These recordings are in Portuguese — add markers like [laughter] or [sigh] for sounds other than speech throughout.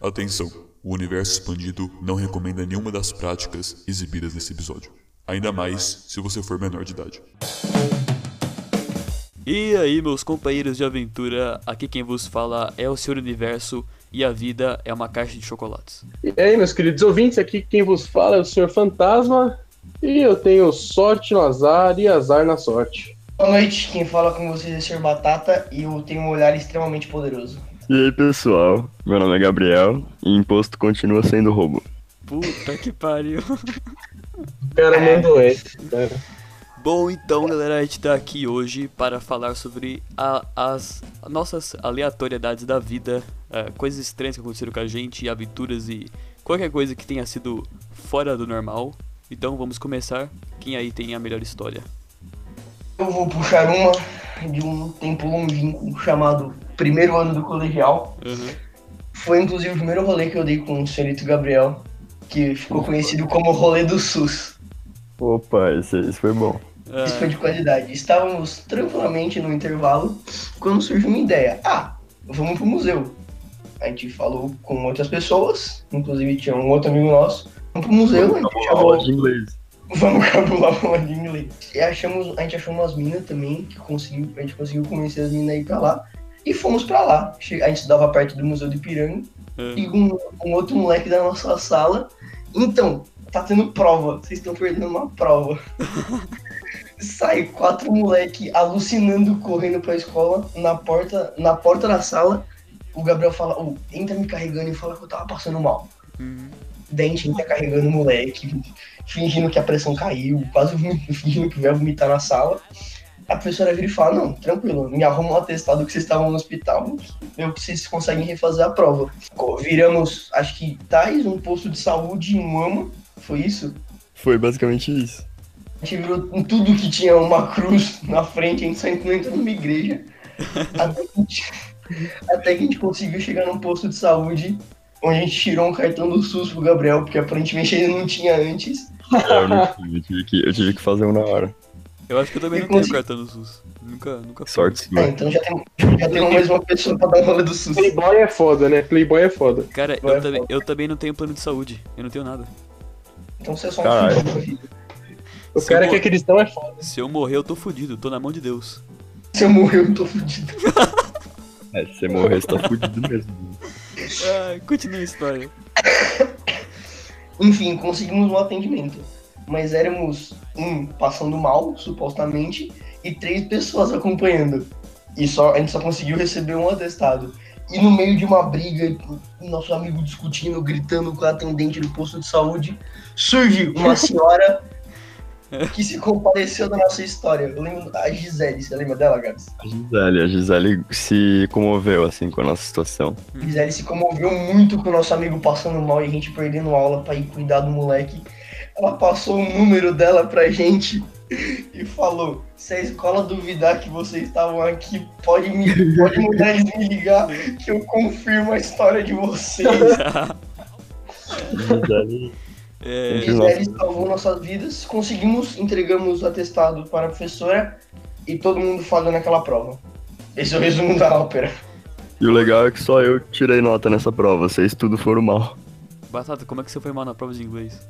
Atenção! O universo expandido não recomenda nenhuma das práticas exibidas nesse episódio. Ainda mais se você for menor de idade. E aí, meus companheiros de aventura, aqui quem vos fala é o Senhor Universo e a vida é uma caixa de chocolates. E aí, meus queridos ouvintes, aqui quem vos fala é o Senhor Fantasma e eu tenho sorte no azar e azar na sorte. Boa noite, quem fala com vocês é o Sr. Batata e eu tenho um olhar extremamente poderoso. E aí pessoal, meu nome é Gabriel e imposto continua sendo roubo. Puta que pariu. O cara mandou esse, cara. Bom, então, galera, a gente tá aqui hoje para falar sobre a- as nossas aleatoriedades da vida, é, coisas estranhas que aconteceram com a gente, aventuras e qualquer coisa que tenha sido fora do normal. Então, vamos começar. Quem aí tem a melhor história? Eu vou puxar uma de um tempo longínquo chamado primeiro ano do colegial. Uhum. Foi inclusive o primeiro rolê que eu dei com o senhorito Gabriel, que ficou conhecido como rolê do SUS. Opa, esse, esse foi bom. Isso foi de qualidade. Estávamos tranquilamente no intervalo quando surgiu uma ideia. Ah, vamos pro museu. A gente falou com outras pessoas, inclusive tinha um outro amigo nosso. Vamos pro museu, a gente chamou Aula de inglês. Vamos cabular uma de inglês. E achamos, a gente achou umas minas também, que conseguiu, a gente conseguiu convencer as minas a ir pra lá. E fomos pra lá. A gente estudava perto do Museu de Piranga. É. E um, um outro moleque da nossa sala. Então, tá tendo prova. Vocês estão perdendo uma prova. [laughs] Sai quatro moleque alucinando, correndo pra escola. Na porta, na porta da sala, o Gabriel fala, "Ô, entra me carregando e fala que eu tava passando mal. Uhum. Daí a gente entra carregando o moleque, fingindo que a pressão caiu, quase fingindo que vai vomitar na sala. A professora vira e fala, não, tranquilo, me arruma um atestado que vocês estavam no hospital, eu que vocês conseguem refazer a prova. Viramos, acho que Tais, um posto de saúde em Mama, foi isso? Foi basicamente isso. A gente virou em tudo que tinha uma cruz na frente, a gente só entrou numa igreja. [laughs] até, que gente, até que a gente conseguiu chegar num posto de saúde, onde a gente tirou um cartão do SUS pro Gabriel, porque aparentemente ele não tinha antes. É, eu não tive, eu tive que, eu tive que fazer um na hora. Eu acho que eu também E não tenho consegui- cartão do SUS. Nunca, nunca fui. Sorte sua. então já tem, já tem mais uma pessoa pra dar rolê do SUS. Playboy é foda, né? Playboy é foda. Cara, eu também, fala. eu também não tenho plano de saúde. Eu não tenho nada. Então você é só um vida. O Se cara eu que é cristão é foda. Se eu morrer, eu tô fudido. Tô na mão de Deus. Se eu morrer, eu tô fudido. [laughs] É, se você morrer, você tá fudido mesmo. Ah, continua a história. [laughs] Enfim, conseguimos um atendimento. Mas éramos um passando mal, supostamente, e três pessoas acompanhando. E só, a gente só conseguiu receber um atestado. E no meio de uma briga, nosso amigo discutindo, gritando com a atendente do posto de saúde, surge uma senhora que se compadeceu da nossa história. Eu lembro a Gisele, você lembra dela, Gabs? A Gisele, a Gisele se comoveu, assim, com a nossa situação. A Gisele se comoveu muito com o nosso amigo passando mal e a gente perdendo aula pra ir cuidar do moleque. Ela passou o número dela pra gente e falou: se a escola duvidar que vocês estavam aqui, pode, me, pode mandar eles me ligar que eu confirmo a história de vocês. [laughs] Gisele, É, Gisele salvou nossas vidas, conseguimos, entregamos o atestado para a professora e todo mundo falhou naquela prova. Esse é o resumo da ópera. e o legal é que só eu tirei nota nessa prova, vocês tudo foram mal. Batata, como é que você foi mal na prova de inglês?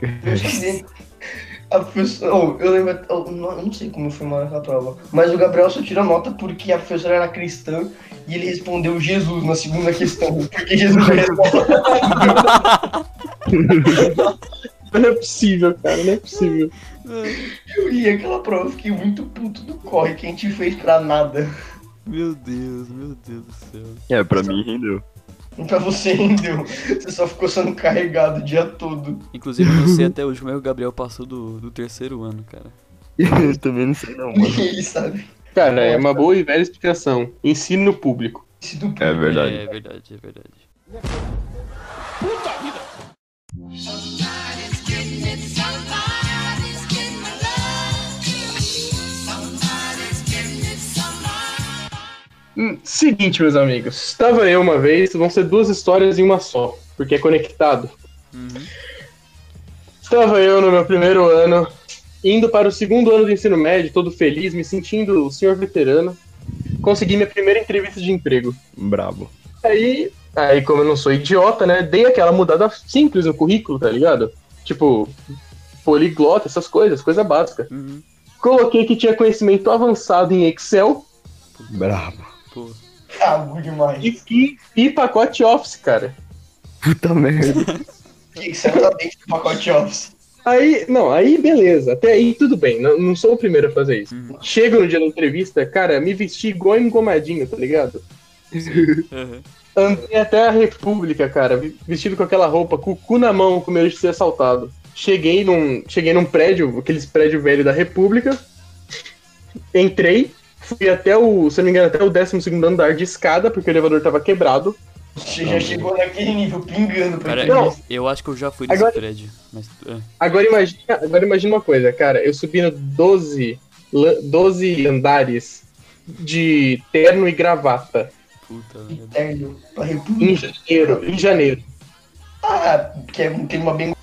Eu esqueci. A professora. oh, eu lembro. oh, não- eu não sei como foi mal naquela prova. Mas o Gabriel só tirou nota porque a professora era cristã e ele respondeu Jesus na segunda questão. Porque Jesus é resposta. [laughs] Não é possível, cara, não é possível. Eu li aquela prova, fiquei muito puto do corre que a gente fez pra nada. Meu Deus, meu Deus do céu. É, pra mim rendeu. [laughs] Pra você rendeu. Você só ficou sendo carregado o dia todo. Inclusive, eu não sei [laughs] até hoje como é que o Gabriel passou do, do terceiro ano, cara. Eu também não sei não, mano. [laughs] Ninguém sabe. Cara, é uma boa e velha explicação. Ensino público. Esse do É verdade. É verdade, é verdade. Somebody's getting Seguinte, meus amigos. Estava eu uma vez, vão ser duas histórias em uma só, porque é conectado. Uhum. Estava eu no meu primeiro ano, indo para o segundo ano do ensino médio, todo feliz, me sentindo o senhor veterano. Consegui minha primeira entrevista de emprego. Brabo. Aí Aí, como eu não sou idiota, né? Dei aquela mudada simples no currículo, tá ligado? Tipo, poliglota, essas coisas, coisa básica. Uhum. Coloquei que tinha conhecimento avançado em Excel Brabo. Pô. Cago demais. e, e, e pacote Office, cara. Puta merda. [laughs] O que você tá dentro do pacote Office? Aí, não, aí beleza, até aí tudo bem, não, não sou o primeiro a fazer isso. Uhum. Chego no dia da entrevista, cara, me vesti igual engomadinho, tá ligado? Uhum. Andei até a República, cara, vestido com aquela roupa, com o cu na mão, com medo de ser assaltado. Cheguei num, cheguei num prédio, aqueles prédios velhos da República, entrei, fui até o, se não me engano, até o 12 andar de escada, porque o elevador tava quebrado. Você já chegou naquele nível pingando pra Cara, Não. eu acho que eu já fui nesse Agora- prédio. Mas. é. Agora imagina, agora imagina uma coisa, cara, eu subi no 12, la- 12 andares de terno e gravata Puta pra em janeiro, em janeiro. Ah, que é um clima bem.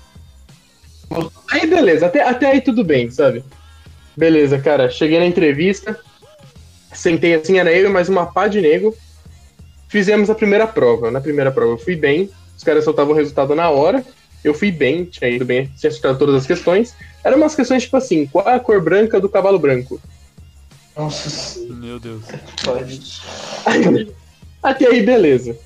Aí beleza, até, até aí tudo bem, sabe? Beleza, cara, cheguei na entrevista, sentei assim, era eu e mais uma pá de nego, fizemos a primeira prova. Na primeira prova eu fui bem, os caras soltavam o resultado na hora, eu fui bem, tinha ido bem, tinha acertado todas as questões. Eram umas questões tipo assim, qual é a cor branca do cavalo branco? Nossa, Meu Deus. Aí, [laughs] até aí, beleza.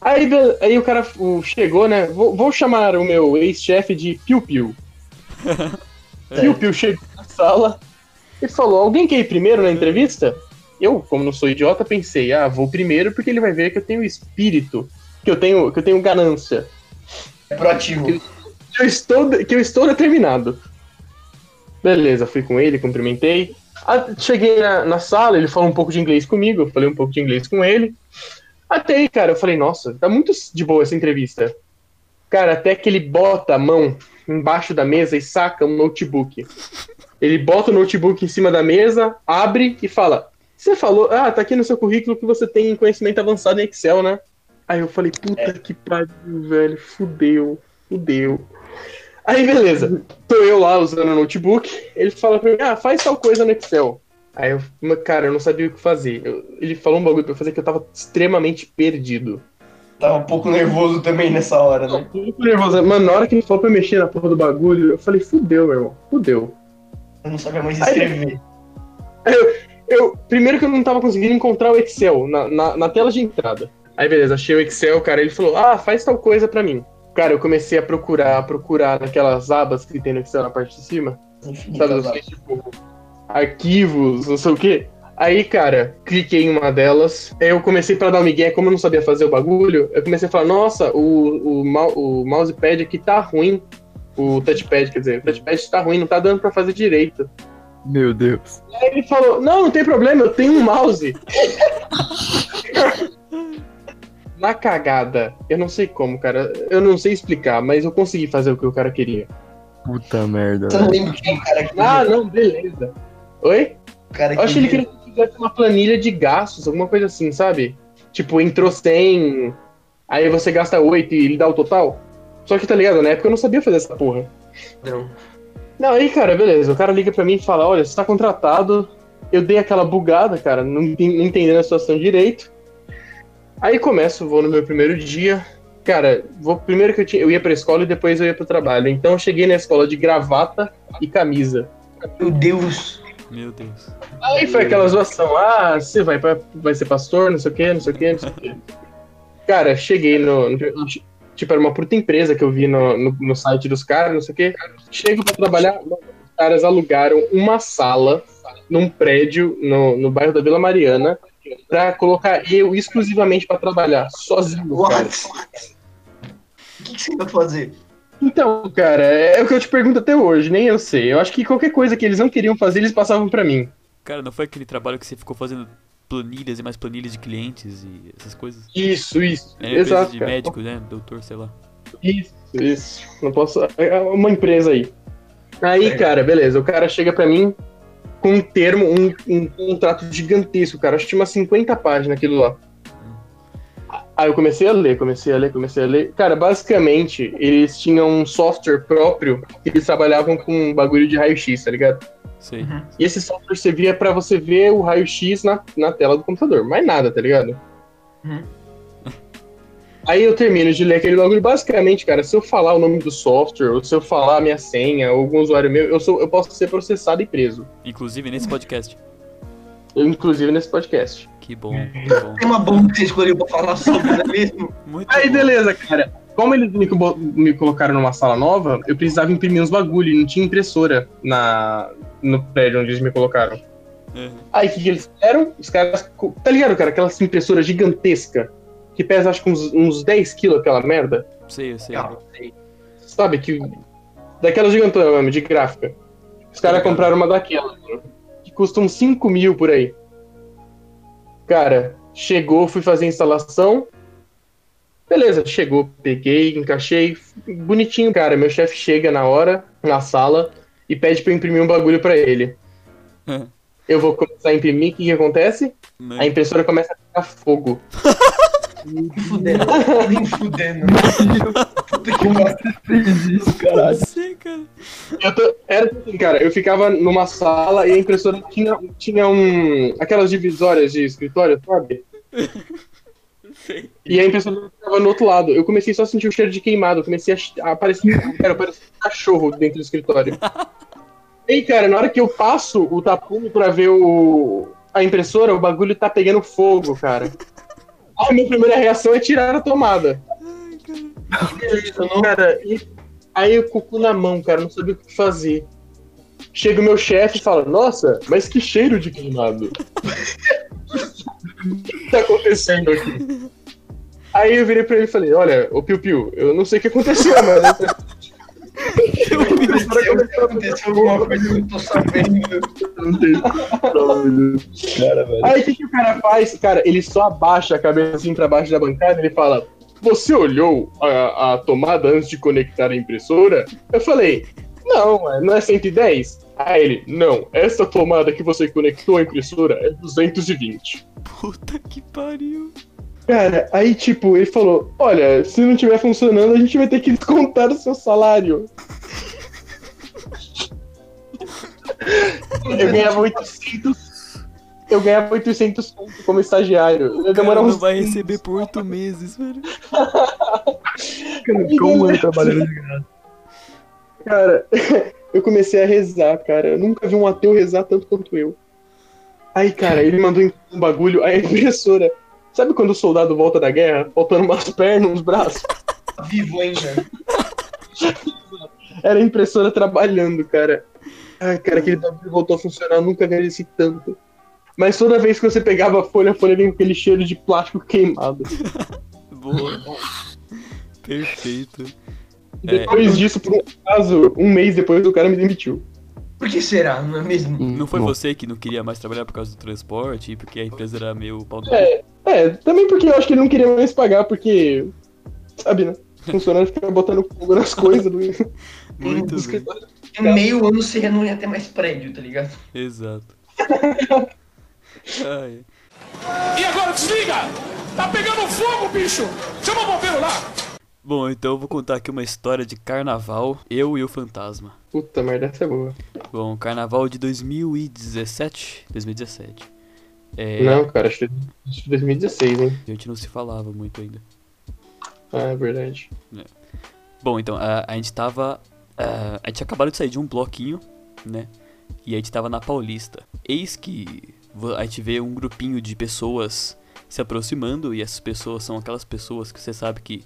Aí, aí o cara o- chegou, né? Vou, vou chamar o meu ex-chefe de Piu Piu. [laughs] Piu Piu chegou na sala e falou: Alguém quer ir primeiro na entrevista? Eu, como não sou idiota, pensei: Ah, vou primeiro porque ele vai ver que eu tenho espírito, que eu tenho, que eu tenho ganância, É proativo. que eu estou, que eu estou determinado. Beleza, fui com ele, cumprimentei. Cheguei na, na sala, ele falou um pouco de inglês comigo, eu falei um pouco de inglês com ele. Até aí, cara, eu falei, nossa, tá muito de boa essa entrevista. Cara, até que ele bota a mão embaixo da mesa e saca um notebook. Ele bota o notebook em cima da mesa, abre e fala: Você falou, ah, tá aqui no seu currículo que você tem conhecimento avançado em Excel, né? Aí eu falei, puta que pariu, velho, fudeu, fudeu. Aí beleza, tô eu lá usando o notebook, ele fala pra mim, ah, faz tal coisa no Excel. Aí eu, cara, eu não sabia o que fazer. Eu- ele falou um bagulho pra eu fazer que eu tava extremamente perdido. Tava um pouco nervoso também nessa hora, né? Muito nervoso. Mano, na hora que ele falou pra mexer na porra do bagulho, eu falei, fudeu, meu irmão, fudeu. Eu não sabia mais escrever. Eu, primeiro que eu não tava conseguindo encontrar o Excel na, na, na tela de entrada. Aí beleza, achei o Excel, cara, ele falou, ah, faz tal coisa pra mim. Cara, eu comecei a procurar, a procurar naquelas abas que tem no Excel na parte de cima. Sabe, Infinitas eu sei, tipo, arquivos, não sei o quê. Aí, cara, cliquei em uma delas. Aí eu comecei pra dar um migué, como eu não sabia fazer o bagulho, eu comecei a falar, nossa, o, o, o mousepad aqui tá ruim. O touchpad, quer dizer, o touchpad tá ruim, não tá dando pra fazer direito. Meu Deus. Aí ele falou, não, não tem problema, eu tenho um mouse. [laughs] Na cagada, eu não sei como, cara. Eu não sei explicar, mas eu consegui fazer o que o cara queria. Puta merda. Você não velho. lembra quem o cara que Ah, não, beleza. Oi? o cara Eu acho que ele queria- queria que eu fizesse uma planilha de gastos, alguma coisa assim, sabe? Tipo, entrou 100, aí você gasta 8 e ele dá o total. Só que tá ligado, na época eu não sabia fazer essa porra. Não. Não, aí, cara, beleza. O cara liga pra mim e fala: Olha, você tá contratado. Eu dei aquela bugada, cara, não, enten- não entendendo a situação direito. Aí começo, vou no meu primeiro dia. Cara, vou primeiro que eu, tinha, eu ia pra escola e depois eu ia pro trabalho. Então eu cheguei na escola de gravata e camisa. Meu Deus. Meu Deus. Aí foi aquela zoação, ah, você vai, pra, vai ser pastor, não sei o que, não sei o que, não sei o que. Cara, cheguei no, no- Tipo, era uma puta empresa que eu vi no, no, no site dos caras, não sei o que. Chego pra trabalhar, os caras alugaram uma sala num prédio no, no bairro da Vila Mariana pra colocar eu exclusivamente pra trabalhar, sozinho, cara. What? O que, que você vai fazer? Então, cara, é o que eu te pergunto até hoje, nem eu sei. Eu acho que qualquer coisa que eles não queriam fazer, eles passavam pra mim. Cara, não foi aquele trabalho que você ficou fazendo planilhas e mais planilhas de clientes e essas coisas? Isso, isso. É empresa Exato, de cara. médico, né? Doutor, sei lá. Isso, isso. Não posso. É uma empresa aí. Aí, É. cara, beleza. O cara chega pra mim com um termo, um, um contrato gigantesco, cara. Acho que tinha umas 50 páginas aquilo lá. Aí eu comecei a ler, comecei a ler, comecei a ler. Cara, basicamente, eles tinham um software próprio que eles trabalhavam com um bagulho de raio-x, tá ligado? Sei. E esse software servia pra você ver o raio-x na, na tela do computador. Mais nada, tá ligado? Uhum. [laughs] Aí eu termino de ler aquele bagulho. Basicamente, cara, se eu falar o nome do software, ou se eu falar a minha senha, ou algum usuário meu, eu, sou, eu posso ser processado e preso. Inclusive nesse podcast. Inclusive nesse podcast. Que bom, que bom. Tema bom que você escolheu pra falar sobre, não é mesmo? [laughs] Muito Aí, bom. beleza, cara. Como eles me, me colocaram numa sala nova, eu precisava imprimir uns bagulho e não tinha impressora na, no prédio onde eles me colocaram. Uhum. Aí, o que, que eles fizeram? Os caras. Tá ligado, cara? Aquela impressora gigantesca que pesa acho que uns, uns 10 quilos aquela merda. Sei, eu sei. Não, sei. Sabe? que Daquela gigantona mesmo, de gráfica. Os caras compraram uma daquela, mano, que custa uns 5 mil por aí. Cara, chegou, fui fazer a instalação. Beleza, chegou, peguei, encaixei. Bonitinho, cara. Meu chefe chega na hora, na sala, e pede pra eu imprimir um bagulho pra ele. Eu vou começar a imprimir, o que, que acontece? Né? A impressora começa a pegar fogo. [laughs] Nem fudendo. Nem fudendo. Puta que pariu. Fez isso, caralho. Você, cara. Eu tô- era assim, cara, eu ficava numa sala e a impressora tinha, tinha um. aquelas divisórias de escritório, sabe? [laughs] E a impressora ficava no outro lado. Eu comecei só a sentir o cheiro de queimado. Eu comecei a, aparecer. Cara, um cachorro dentro do escritório. [laughs] E aí, cara, na hora que eu passo o tapume pra ver o, a impressora, o bagulho tá pegando fogo, cara. A minha primeira reação é tirar a tomada. Beleza, não. Cara, e aí o cu na mão, cara, não sabia o que fazer. Chega o meu chefe e fala, nossa, mas que cheiro de queimado. o [laughs] que tá acontecendo aqui? [laughs] Aí eu virei pra ele e falei, olha, ô Piu Piu, eu não sei o que aconteceu, Se aconteceu alguma coisa que eu tô sabendo. Não tem prova disso. Cara, velho. Aí o que, que o cara faz? Cara, ele só abaixa a cabeça assim pra baixo da bancada e ele fala, você olhou a, a tomada antes de conectar a impressora? Eu falei, não, ué, não é 110? Aí ele, não, essa tomada que você conectou à impressora é 220. Puta que pariu. Cara, aí tipo, ele falou, olha, se não estiver funcionando, a gente vai ter que descontar o seu salário. [laughs] Eu ganhava 800... Eu ganhava 800 conto como estagiário. Eu uns vai receber por oito meses, velho. Cara, ficou um ano trabalhando de graça. Cara, [laughs] eu comecei a rezar, cara. Eu nunca vi um ateu rezar tanto quanto eu. Aí, cara, ele mandou um bagulho, a impressora. Sabe quando o soldado volta da guerra, faltando umas pernas, uns braços? Tá [laughs] vivo ainda. Era a impressora trabalhando, cara. Ai, cara, aquele bagulho voltou a funcionar, eu nunca agradeci tanto. Mas toda vez que você pegava a folha, a folha vinha com aquele cheiro de plástico queimado. [laughs] Boa. Perfeito. E depois disso, por um acaso, um mês depois, o cara me demitiu. Por que será, não é mesmo? Não foi Bom, você que não queria mais trabalhar por causa do transporte e porque a empresa era meio pau? É, é, também porque eu acho que ele não queria mais pagar, porque. Sabe, né? Funcionário fica botando fogo nas coisas do, [laughs] Muito do bem. Em meio ano você não ia ter mais prédio, tá ligado? Exato. [laughs] Ai. E agora desliga! Tá pegando fogo, bicho! Chama o bombeiro lá! Bom, então eu vou contar aqui uma história de carnaval, eu e o fantasma. Puta merda, essa é boa. Bom, carnaval de 2017. 2017. É, Não, cara, acho que acho que 2016, hein? a gente não se falava muito ainda. Ah, é verdade. Bom, então, a, a gente tava. a, a gente acabado de sair de um bloquinho, né? E a gente tava na Paulista. Eis que a gente vê um grupinho de pessoas se aproximando, e essas pessoas são aquelas pessoas que você sabe que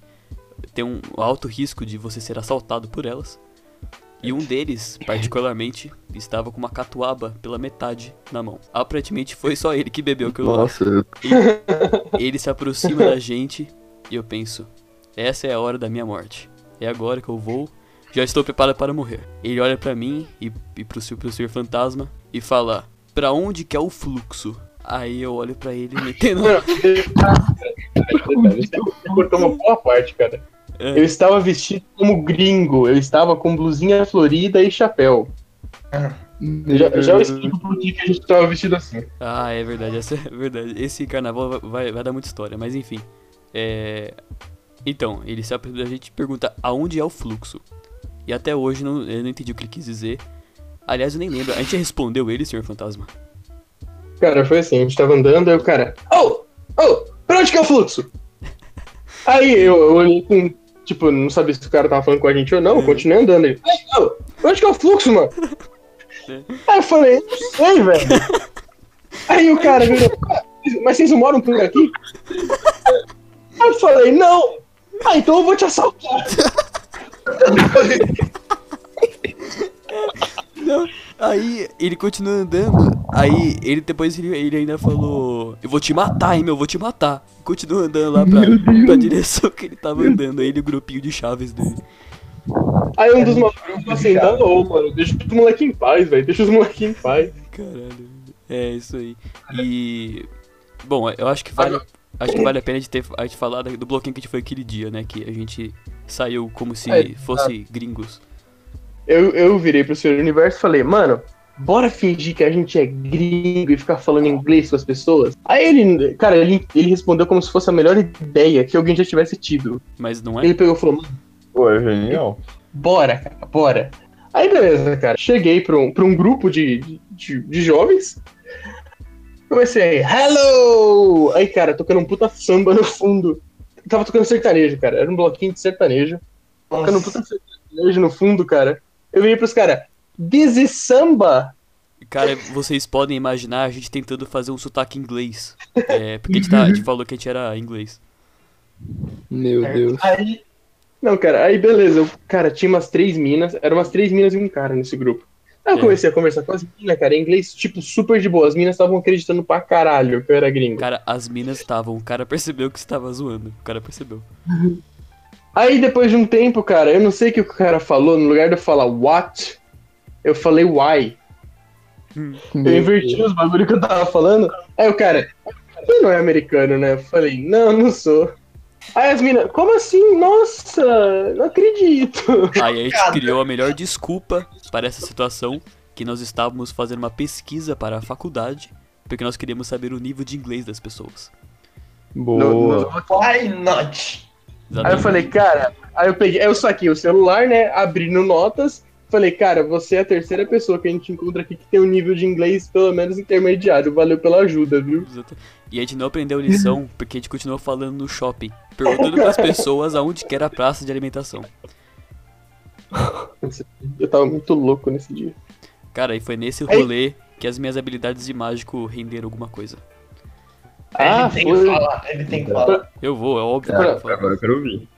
tem um alto risco de você ser assaltado por elas. E um deles, [laughs] particularmente, estava com uma catuaba pela metade na mão. Aparentemente foi só ele que bebeu aquilo lá. Nossa, eu- Ele se aproxima da gente e eu penso: essa é a hora da minha morte. É agora que eu vou. Já estou preparado para morrer. Ele olha pra mim e, e pro, seu- pro senhor fantasma e fala: Pra onde que é o fluxo? Aí eu olho pra ele metendo. Não, você cortou uma boa parte, cara. É. Eu estava vestido como gringo. Eu estava com blusinha florida e chapéu. Já, já eu explico por que que a gente estava vestido assim. Ah, é verdade, essa é verdade. Esse carnaval vai, vai, dar muita história, mas enfim. É... Então, ele se a gente pergunta aonde é o fluxo. E até hoje não, eu não entendi o que ele quis dizer. Aliás, eu nem lembro. A gente respondeu ele, senhor fantasma. Cara, foi assim, a gente tava andando, aí o cara. Oh! Oh! Pra onde que é o fluxo? [laughs] Aí eu, eu olhei com. Tipo, não sabia se o cara tava falando com a gente ou não, eu continuei andando. Ele, "Ei, ô, onde que é o fluxo, mano? [laughs] Aí eu falei, não sei, velho. Aí o cara virou, "Ah, mas vocês não moram por aqui? Aí eu falei, não. Ah, então eu vou te assaltar. [laughs] Não, aí ele continua andando. Aí ele depois ele, ele ainda falou: Eu vou te matar, hein, meu, eu vou te matar. Continua andando lá pra, pra direção que ele tava andando. Aí ele, o grupinho de chaves dele. Aí um dos malucos falou assim, tá ô, mano, deixa os moleques em paz, velho. Deixa os moleques em paz. Caralho. É isso aí. E. Bom, eu acho que vale. Acho que vale a pena de ter a gente falar do bloquinho que a gente foi aquele dia, né? Que a gente saiu como se É, fosse gringos. Eu, eu virei pro Senhor Universo e falei, mano, bora fingir que a gente é gringo e ficar falando inglês com as pessoas? Aí ele, cara, ele, ele respondeu como se fosse a melhor ideia que alguém já tivesse tido. Mas não é? Ele pegou e falou, mano, Pô, é genial. bora, cara, bora. Aí beleza, cara. Cheguei pra um, pra um grupo de, de, de jovens. Comecei, hello! Aí, cara, tocando um puta samba no fundo. Tava tocando sertanejo, cara. Era um bloquinho de sertanejo. Tocando um puta sertanejo no fundo, cara. Eu virei pros caras, this is samba? Cara, vocês podem imaginar a gente tentando fazer um sotaque inglês. É, porque a gente, tá, a gente falou que a gente era inglês. Meu Deus. Aí. Não, cara, aí beleza. Eu, cara, tinha umas três minas. Eram umas três minas e um cara nesse grupo. Aí eu É. comecei a conversar com as minas, cara, em inglês, tipo, super de boa. As minas estavam acreditando pra caralho que eu era gringo. Cara, as minas estavam. O cara percebeu que estava zoando. O cara percebeu. Aí depois de um tempo, cara, eu não sei o que o cara falou, no lugar de eu falar what, eu falei why. Eu inverti os bagulho que eu tava falando. Aí o cara, você não é americano, né? Eu falei, não, não sou. Aí as minas, como assim? Nossa, não acredito. Aí a gente criou a melhor desculpa para essa situação. Que nós estávamos fazendo uma pesquisa para a faculdade. Porque nós queríamos saber o nível de inglês das pessoas. No- Boa. no- Why not? Aí eu falei, cara, aí eu peguei, eu saquei o celular, né? Abri no notas. Falei, cara, você é a terceira pessoa que a gente encontra aqui que tem um nível de inglês pelo menos intermediário. Valeu pela ajuda, viu? E a gente não aprendeu lição [laughs] porque a gente continuou falando no shopping, perguntando para as pessoas aonde que era a praça de alimentação. Eu tava muito louco nesse dia. Cara, e foi nesse rolê que as minhas habilidades de mágico renderam alguma coisa. Ah, ele tem foi. que falar, ele tem que falar. Eu vou, é óbvio que Cara, eu vou falar. Agora eu quero ouvir.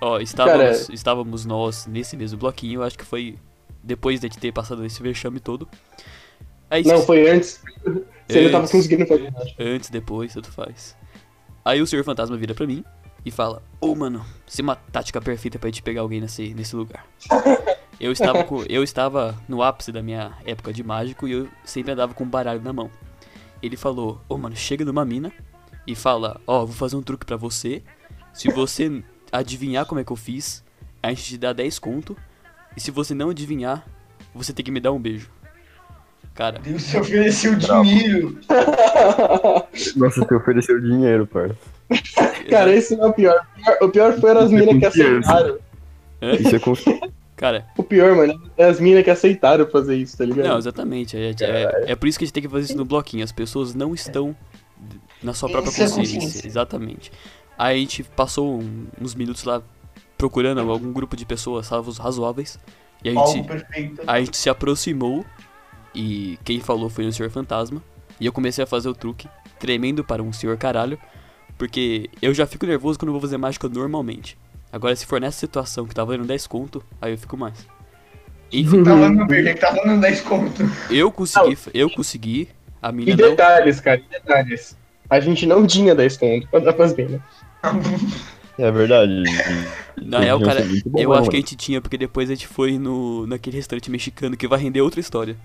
Ó, estávamos, estávamos nós nesse mesmo bloquinho, acho que foi depois de ter passado esse vexame todo. Aí, Não, foi antes. [laughs] Você ainda tava Antes. conseguindo fazer. Antes, depois, tanto faz. Aí o Senhor Fantasma vira pra mim e fala: Ô mano, isso é uma tática perfeita pra gente pegar alguém nesse, nesse lugar. Eu estava, [laughs] com, eu estava no ápice da minha época de mágico e eu sempre andava com um baralho na mão. Ele falou: Ô mano, chega numa mina e fala: Ó, vou fazer um truque pra você. Se você adivinhar como é que eu fiz, a gente te dá 10 conto. E se você não adivinhar, você tem que me dar um beijo. Cara, Deus, você ofereceu dinheiro. [laughs] Nossa, você ofereceu dinheiro, parça. Cara, esse não é o pior. O pior- O pior foram as minas que aceitaram. Isso é com... cara, O pior, mano, é as minas que aceitaram fazer isso, tá ligado? Não, exatamente. É, é, é por isso que a gente tem que fazer isso no bloquinho. As pessoas não estão na sua própria é consciência. consciência. Exatamente. Aí a gente passou um- uns minutos lá procurando algum grupo de pessoas salvos razoáveis. E a gente, a gente se aproximou. E quem falou foi o Senhor Fantasma. E eu comecei a fazer o truque, tremendo para um senhor caralho. Porque eu já fico nervoso quando eu vou fazer mágica normalmente. Agora, se for nessa situação que tá valendo 10 conto, aí eu fico mais. Enfim, Tá falando perder que tá falando 10 conto. eu consegui, eu consegui. A E mina não. detalhes, cara, e detalhes. A gente não tinha 10 conto pra dar pras minas. É verdade. Na real, cara, é bom, eu né, acho que a mano? gente tinha, porque depois a gente foi no, naquele restaurante mexicano que vai render outra história.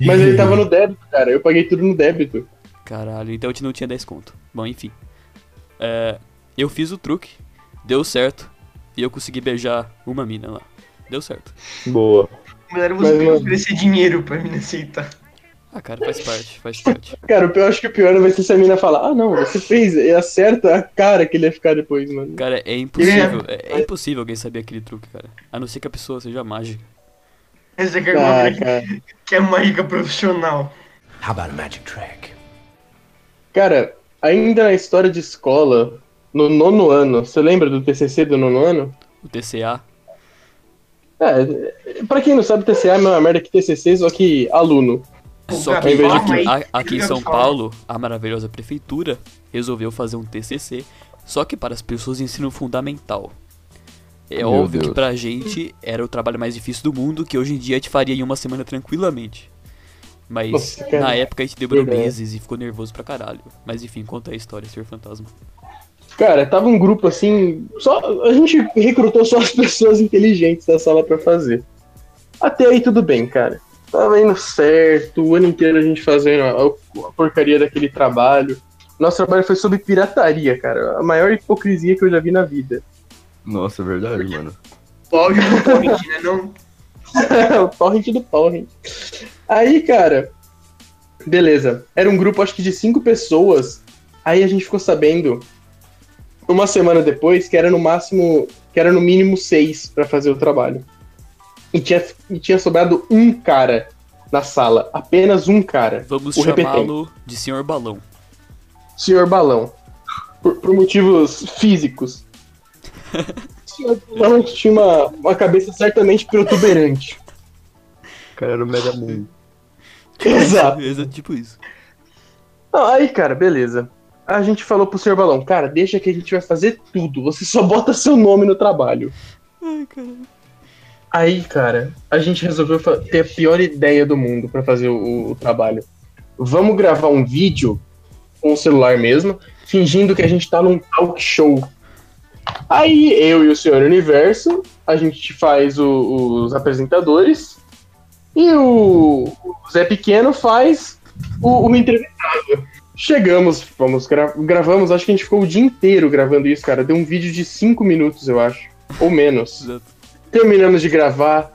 Mas ele tava no débito, cara. Eu paguei tudo no débito. Caralho, então a gente não tinha 10 conto. Bom, enfim. É, eu fiz o truque, deu certo, e eu consegui beijar uma mina lá. Deu certo. Boa. Melhor Mas, você mano- oferecer dinheiro pra mim aceitar. Ah, cara, faz parte, faz parte. [laughs] Cara, o pior, eu acho que o pior vai ser se a mina falar, ah não, você fez, e acerta a cara que ele ia ficar depois, mano. Cara, é impossível, é, é impossível alguém saber aquele truque, cara. A não ser que a pessoa seja mágica. Essa aqui é Ah, uma cara. que é mágica profissional. How about a magic trick? Cara, ainda na história de escola, no nono ano. Você lembra do TCC do nono ano? O TCA. É, pra quem não sabe, TCA é a mesma merda que TCC, só que aluno. Só que aqui, que- aqui em São. Paulo, a maravilhosa prefeitura resolveu fazer um TCC, só que para as pessoas de ensino fundamental. É Meu óbvio que Deus. pra gente era o trabalho mais difícil do mundo, que hoje em dia a gente faria em uma semana tranquilamente. Mas Nossa, na época a gente demorou meses e ficou nervoso pra caralho. Mas enfim, conta a história, Senhor Fantasma. Cara, tava um grupo assim. Só, a gente recrutou só as [laughs] pessoas inteligentes da sala pra fazer. Até aí tudo bem, cara. Tava indo certo, o ano inteiro a gente fazendo a, a porcaria daquele trabalho. Nosso trabalho foi sobre pirataria, cara. A maior hipocrisia que eu já vi na vida. Nossa, é verdade, mano. Áudio do torrent, né? Não. [laughs] o torrent do torrent. Aí, cara, beleza. Era um grupo, acho que de cinco pessoas. Aí a gente ficou sabendo, uma semana depois, que era no máximo, que era no mínimo seis pra fazer o trabalho. E tinha, e tinha sobrado um cara na sala. Apenas um cara. Vamos chamá-lo de Senhor Balão. Senhor Balão. Por, por motivos físicos. O [laughs] Senhor Balão tinha uma, uma cabeça certamente protuberante. O cara era o Mega Man. Exato. Exato, tipo isso. Não, aí, cara, beleza. A gente falou pro senhor Balão, cara, deixa que a gente vai fazer tudo. Você só bota seu nome no trabalho. Ai, cara. Aí, cara, a gente resolveu ter a pior ideia do mundo pra fazer o, o trabalho. Vamos gravar um vídeo com o celular mesmo, fingindo que a gente tá num talk show. Aí, eu e o senhor Universo, a gente faz o- os apresentadores e o, o Zé Pequeno faz o, o entrevistado. Chegamos, vamos gra- gravamos, acho que a gente ficou o dia inteiro gravando isso, cara. Deu um vídeo de 5 minutos, eu acho. Ou menos. [laughs] Terminamos de gravar.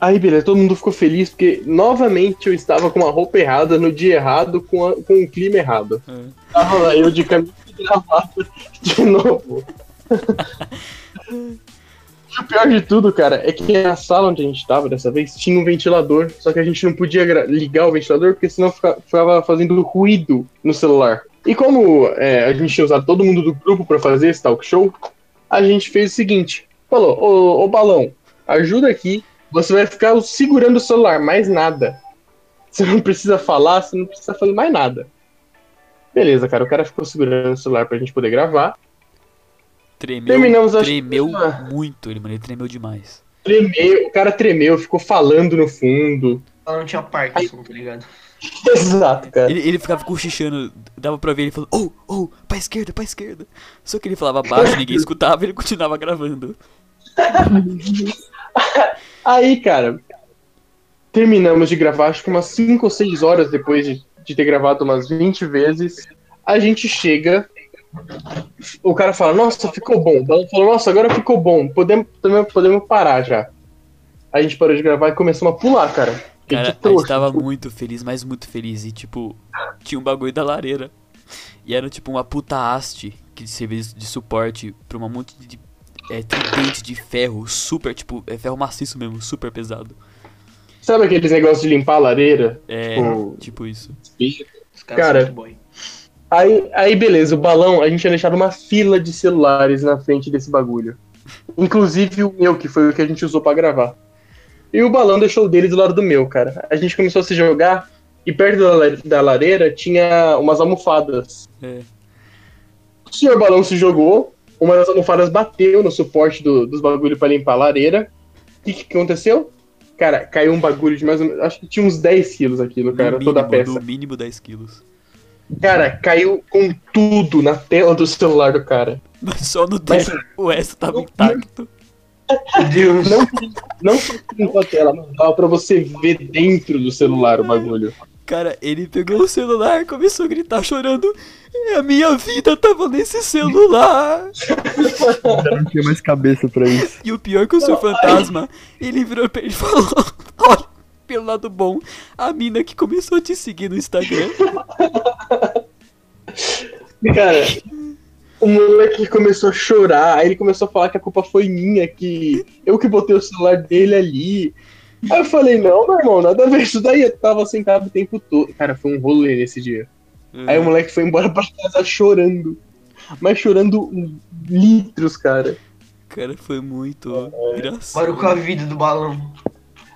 Aí, beleza, todo mundo ficou feliz porque novamente eu estava com a roupa errada, no dia errado, com, a- com o clima errado. É. Tava eu de camisa gravata de novo. [laughs] O pior de tudo, cara, é que na sala onde a gente tava dessa vez tinha um ventilador, só que a gente não podia ligar o ventilador porque senão fica- ficava fazendo ruído no celular. E como é, a gente tinha usado todo mundo do grupo pra fazer esse talk show, a gente fez o seguinte: falou, ô, ô balão, ajuda aqui, você vai ficar segurando o celular, mais nada. Você não precisa falar, você não precisa fazer mais nada. Beleza, cara, o cara ficou segurando o celular pra gente poder gravar. Tremeu, Terminamos a- tremeu Ah. muito, ele, mano, ele tremeu demais. Tremeu, o cara tremeu, ficou falando no fundo. Ela não tinha Parkinson, tá ligado? [laughs] Exato, cara. Ele, ele ficava cochichando, dava pra ver ele falando, oh, oh, pra esquerda, pra esquerda. Só que ele falava baixo, ninguém [laughs] escutava, ele continuava gravando. [laughs] Aí, cara, terminamos de gravar, acho que umas 5 ou 6 horas depois de, de ter gravado umas 20 vezes. A gente chega, o cara fala, nossa, ficou bom. O Balão falou, nossa, agora ficou bom, podemos, podemos, podemos parar já. A gente parou de gravar e começamos a pular, cara. Cara, a gente tava muito feliz, mas muito feliz. E tipo, tinha um bagulho da lareira. E era tipo uma puta haste que servia de suporte pra uma monte de é, tridente de ferro, super, tipo, é ferro maciço mesmo, super pesado. Sabe aqueles negócios de limpar a lareira? É, Tipo, tipo isso. Os caras Cara, são muito boy. Aí, aí, beleza, o balão, a gente tinha deixado uma fila de celulares na frente desse bagulho. Inclusive o meu, que foi o que a gente usou pra gravar. E o balão deixou o dele do lado do meu, cara. A gente começou a se jogar e perto da, la- da lareira tinha umas almofadas. É. O senhor balão se jogou, uma das almofadas bateu no suporte do- dos bagulhos pra limpar a lareira. O que, que aconteceu? Cara, caiu um bagulho de mais ou menos. Acho que tinha uns 10 quilos aquilo, cara, no, toda a mínimo, peça. no mínimo 10 quilos. Cara, caiu com tudo na tela do celular do cara. Mas só no Mas- dele, o resto tava Não- intacto. Deus. Não, não só limpou a tela, mas dava pra você ver dentro do celular o bagulho. Cara, ele pegou o celular, começou a gritar chorando. "É, A minha vida tava nesse celular. Eu não tinha mais cabeça pra isso. E o pior que o seu fantasma, ele virou pra ele e falou: Olha, pelo lado bom, a mina que começou a te seguir no Instagram. [laughs] Cara, o moleque começou a chorar, aí ele começou a falar que a culpa foi minha, que eu que botei o celular dele ali. Aí eu falei, não, meu irmão, nada a ver isso daí, eu tava sentado o tempo todo. Cara, foi um rolê nesse dia. Aí o moleque foi embora pra casa chorando. mas chorando litros, cara. Cara, foi muito engraçado. Parou com a vida do balão.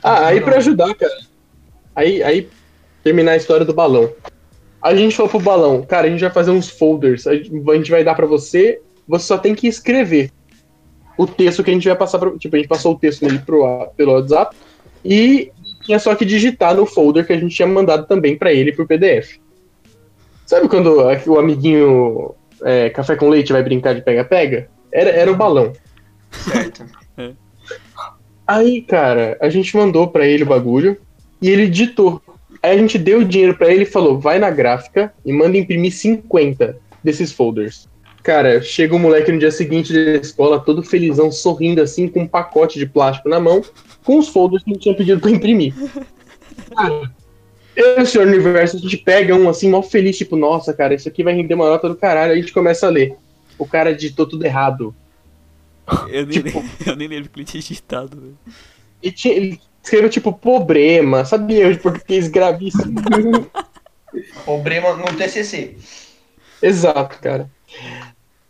Ah, aí pra ajudar, cara. Aí, aí, terminar a história do balão. A gente falou pro balão, cara, a gente vai fazer uns folders. A gente vai dar pra você, você só tem que escrever o texto que a gente vai passar pra. Tipo, a gente passou o texto nele pro, pelo WhatsApp e tinha só que digitar no folder que a gente tinha mandado também pra ele por PDF. Sabe quando o amiguinho é, café com leite vai brincar de pega-pega? Era, era o balão. Certo. Aí, cara, a gente mandou pra ele o bagulho e ele digitou. Aí a gente deu o dinheiro pra ele e falou: vai na gráfica e manda imprimir 50 desses folders. Cara, chega o moleque no dia seguinte da escola, todo felizão, sorrindo assim, com um pacote de plástico na mão, com os folders que a gente tinha pedido pra imprimir. [laughs] Cara, eu e o senhor Universo, a gente pega um assim, mal feliz, tipo, nossa, cara, isso aqui vai render uma nota do caralho. Aí a gente começa a ler. O cara digitou tudo errado. [laughs] Eu nem, Tipo- eu nem lembro que ele tinha digitado, velho. E tinha, ele escreveu tipo problema, sabe? Eu de português gravíssimo. [laughs] Problema no TCC. Exato, cara.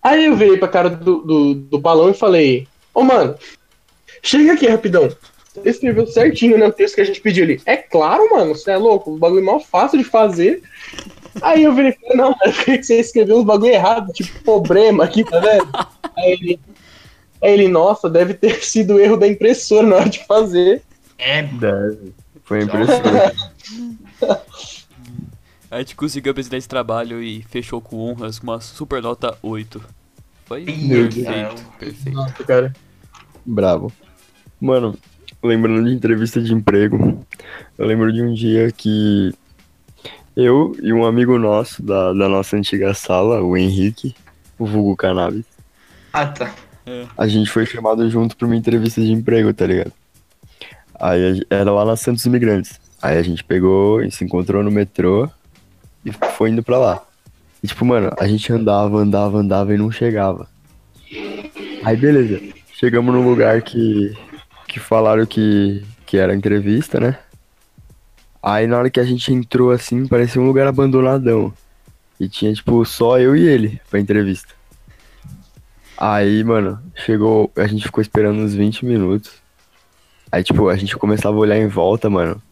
Aí eu virei pra cara do, do, do balão e falei: Ô mano, chega aqui rapidão. Você escreveu certinho, né? O texto que a gente pediu ali. É claro, mano, você é louco. O bagulho é mal fácil de fazer. Aí eu virei e falei: Não, eu queria que você escreveu uns bagulho errado, tipo problema aqui, tá vendo? [laughs] Aí ele, aí ele, nossa, deve ter [laughs] sido erro da impressora na hora de fazer. É, Deve. Foi impressionante. A gente conseguiu apresentar esse trabalho e fechou com honras com uma super nota 8. Foi Meu Deus. perfeito, perfeito. Nossa, cara. Bravo. Mano, lembrando de entrevista de emprego, eu lembro de um dia que eu e um amigo nosso da, da nossa antiga sala, o Henrique, o vulgo Cannabis, ah tá. A gente foi chamado junto pra uma entrevista de emprego, tá ligado? Aí era lá na Santos Imigrantes. Aí a gente pegou e se encontrou no metrô e foi indo pra lá. E tipo, mano, a gente andava, andava, andava e não chegava. Aí beleza, chegamos num lugar que, que falaram que, que era entrevista, né? Aí na hora que a gente entrou assim, parecia um lugar abandonadão. E tinha, tipo, só eu e ele pra entrevista. Aí, mano, chegou. A gente ficou esperando uns 20 minutos. Aí, tipo, a gente começava a olhar em volta, mano.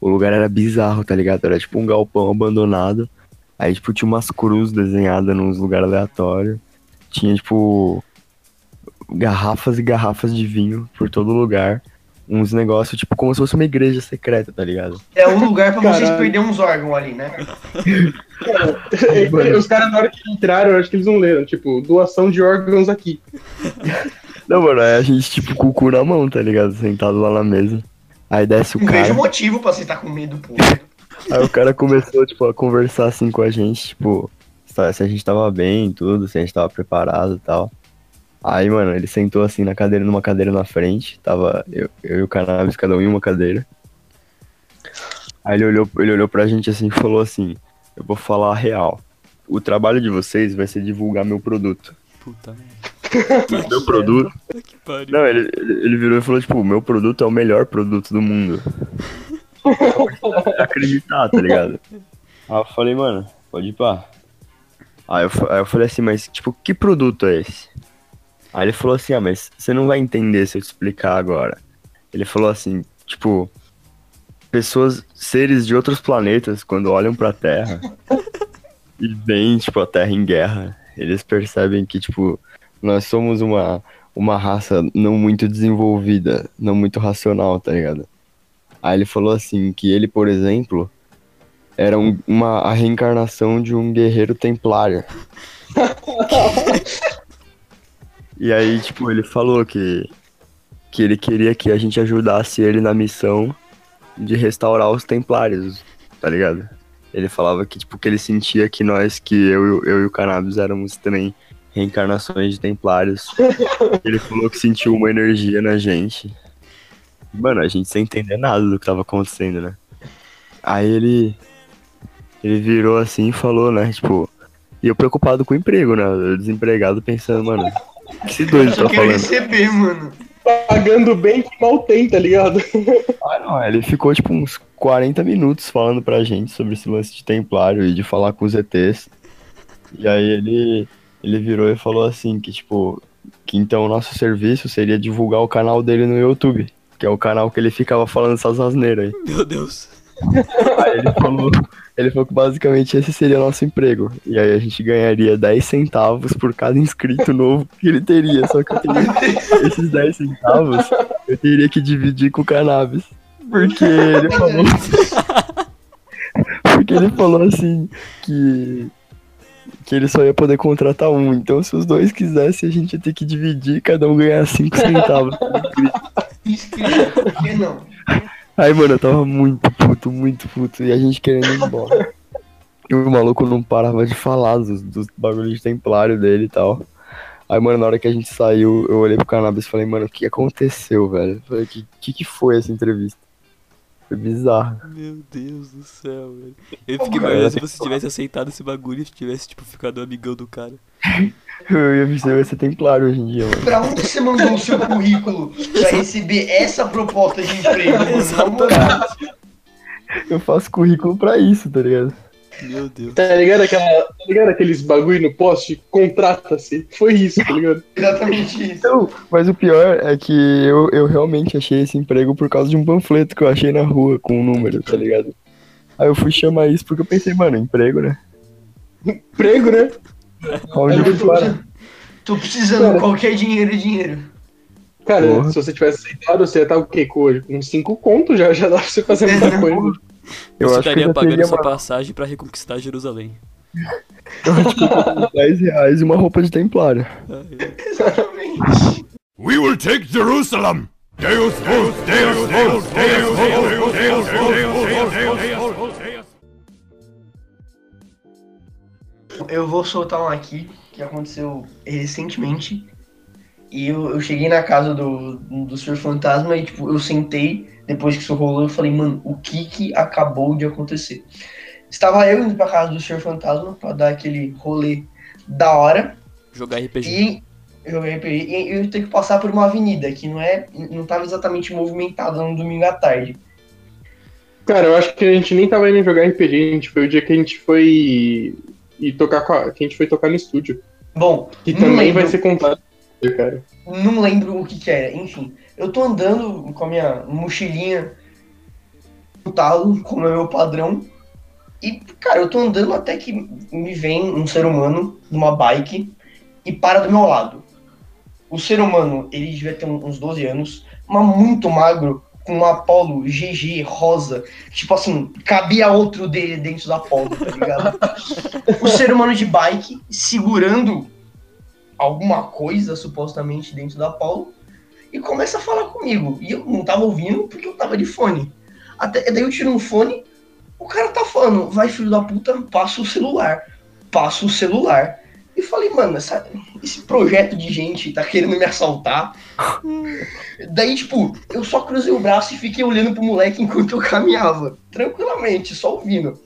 O lugar era bizarro, tá ligado? Era tipo um galpão abandonado. Aí, tipo, tinha umas cruzes desenhadas nos lugares aleatórios. Tinha, tipo, garrafas e garrafas de vinho por todo lugar. Uns negócios, tipo, como se fosse uma igreja secreta, tá ligado? É um lugar pra vocês Caralho. perderem uns órgãos ali, né? [laughs] Os caras, na hora que entraram, eu acho que eles não leram. Tipo, doação de órgãos aqui. [laughs] Não, mano, aí a gente, tipo, com o cu na mão, tá ligado? Sentado lá na mesa. Aí desce o Não cara. vejo motivo pra você estar com medo, pô. [laughs] Aí o cara começou, tipo, a conversar assim com a gente, tipo, se se a gente tava bem e tudo, se a gente tava preparado e tal. Aí, mano, ele sentou assim na cadeira, numa cadeira na frente, tava eu, eu e o Cannabis, cada um em uma cadeira. Aí ele olhou, ele olhou pra gente assim e falou assim, eu vou falar a real. O trabalho de vocês vai ser divulgar meu produto. Puta merda. [laughs] Meu produto? Puta que pariu. Não, ele, ele virou e falou, tipo, o meu produto é o melhor produto do mundo. [laughs] acreditar, tá ligado? Aí eu falei, mano, pode ir pá. Aí eu, aí eu falei assim, mas tipo, que produto é esse? Aí ele falou assim, ah, mas você não vai entender se eu te explicar agora. Ele falou assim, tipo, pessoas, seres de outros planetas, quando olham pra Terra [laughs] e veem, tipo, a Terra em guerra, eles percebem que, tipo, nós somos uma, uma raça não muito desenvolvida, não muito racional, tá ligado? Aí ele falou assim, que ele, por exemplo, era um- uma, a reencarnação de um guerreiro templário. [laughs] e aí, tipo, ele falou que, que ele queria que a gente ajudasse ele na missão de restaurar os templários, tá ligado? Ele falava que, tipo, que ele sentia que nós, que eu, eu e o Cannabis éramos também reencarnações de templários. ele falou que sentiu uma energia na gente. Mano, a gente sem entender nada do que tava acontecendo, né? Aí ele. Ele virou assim e falou, né? Tipo. E eu preocupado com o emprego, né? Eu desempregado pensando, mano. Esse doido Só tá falando. receber, mano. Pagando bem que mal tem, tá ligado? Ah, não, ele ficou tipo uns 40 minutos falando pra gente sobre esse lance de templário e de falar com os ETs. E aí ele. ele virou e falou assim que, tipo, que então o nosso serviço seria divulgar o canal dele no YouTube, que é o canal que ele ficava falando essas asneiras aí. Meu Deus. Aí ele falou, ele falou que basicamente esse seria o nosso emprego. E aí a gente ganharia 10 centavos por cada inscrito novo que ele teria. Só que eu teria, esses 10 centavos eu teria que dividir com o cannabis. Porque ele falou. Porque ele falou assim que. Que ele só ia poder contratar um. Então se os dois quisessem, a gente ia ter que dividir, cada um ganhar 5 centavos. Inscrito, por que não? Aí, mano, eu tava muito puto, muito puto. E a gente querendo ir embora. E o maluco não parava de falar dos, dos bagulhos de templário dele e tal. Aí, mano, na hora que a gente saiu, eu olhei pro cannabis e falei, mano, o que aconteceu, velho? Falei, que, que que foi essa entrevista? Foi bizarro. Meu Deus do céu, velho. Eu fiquei imaginando se você tivesse aceitado esse bagulho e tivesse, tipo, ficado amigão do cara. [laughs] Eu ia ser, ia ser templário hoje em dia, mano. Pra onde você mandou o seu currículo pra receber essa proposta de emprego? moral. [laughs] Eu faço currículo pra isso, tá ligado? Meu Deus. Tá ligado, aquela, tá ligado aqueles bagulho no poste? Contrata-se. Foi isso, tá ligado? [laughs] Exatamente isso. Então, mas o pior é que eu, eu realmente achei esse emprego por causa de um panfleto que eu achei na rua com um número, tá ligado? Aí eu fui chamar isso porque eu pensei, mano, emprego, né? Emprego, né? Onde eu fui? Tô precisando, Cara. qualquer dinheiro é dinheiro. Cara, Porra. se você tivesse aceitado, você ia estar o quê? Com? Com cinco contos já, já dá pra você fazer muita coisa. Eu você acho que eu estaria pagando sua uma- passagem pra reconquistar Jerusalém. 10 reais e uma roupa de templário. Exatamente. We will take Jerusalem! Deus Deus Deus vos, Deus vos, Deus vos, Deus vos, Deus Eu vou soltar um aqui que aconteceu recentemente. E eu, eu cheguei na casa do, do Sr. Fantasma e, tipo, eu sentei, depois que isso rolou, eu falei, mano, o que que acabou de acontecer? Estava eu indo pra casa do Sr. Fantasma pra dar aquele rolê da hora. Jogar RPG. E eu joguei RPG, e eu tenho que passar por uma avenida que não é, não tava exatamente movimentada no domingo à tarde. Cara, eu acho que a gente nem tava indo jogar RPG, a gente foi o dia que a gente foi e tocar com a, que a gente foi tocar no estúdio. Bom, Que também lembro. vai ser contado, cara. não lembro o que que era. Enfim, eu tô andando com a minha mochilinha no talo, como é meu padrão. E, cara, eu tô andando até que me vem um ser humano numa bike e para do meu lado. O ser humano, ele devia ter uns 12 anos, mas muito magro, com uma polo GG rosa. Tipo assim, cabia outro dele dentro da polo, tá ligado? [laughs] o ser humano de bike segurando alguma coisa, supostamente, dentro da Paulo, e começa a falar comigo. E eu não tava ouvindo porque eu tava de fone. Até, daí eu tiro um fone, o cara tá falando, vai filho da puta, passa o celular. Passa o celular. E falei, mano, essa- esse projeto de gente tá querendo me assaltar. [laughs] Daí, tipo, eu só cruzei o braço e fiquei olhando pro moleque enquanto eu caminhava. Tranquilamente, só ouvindo.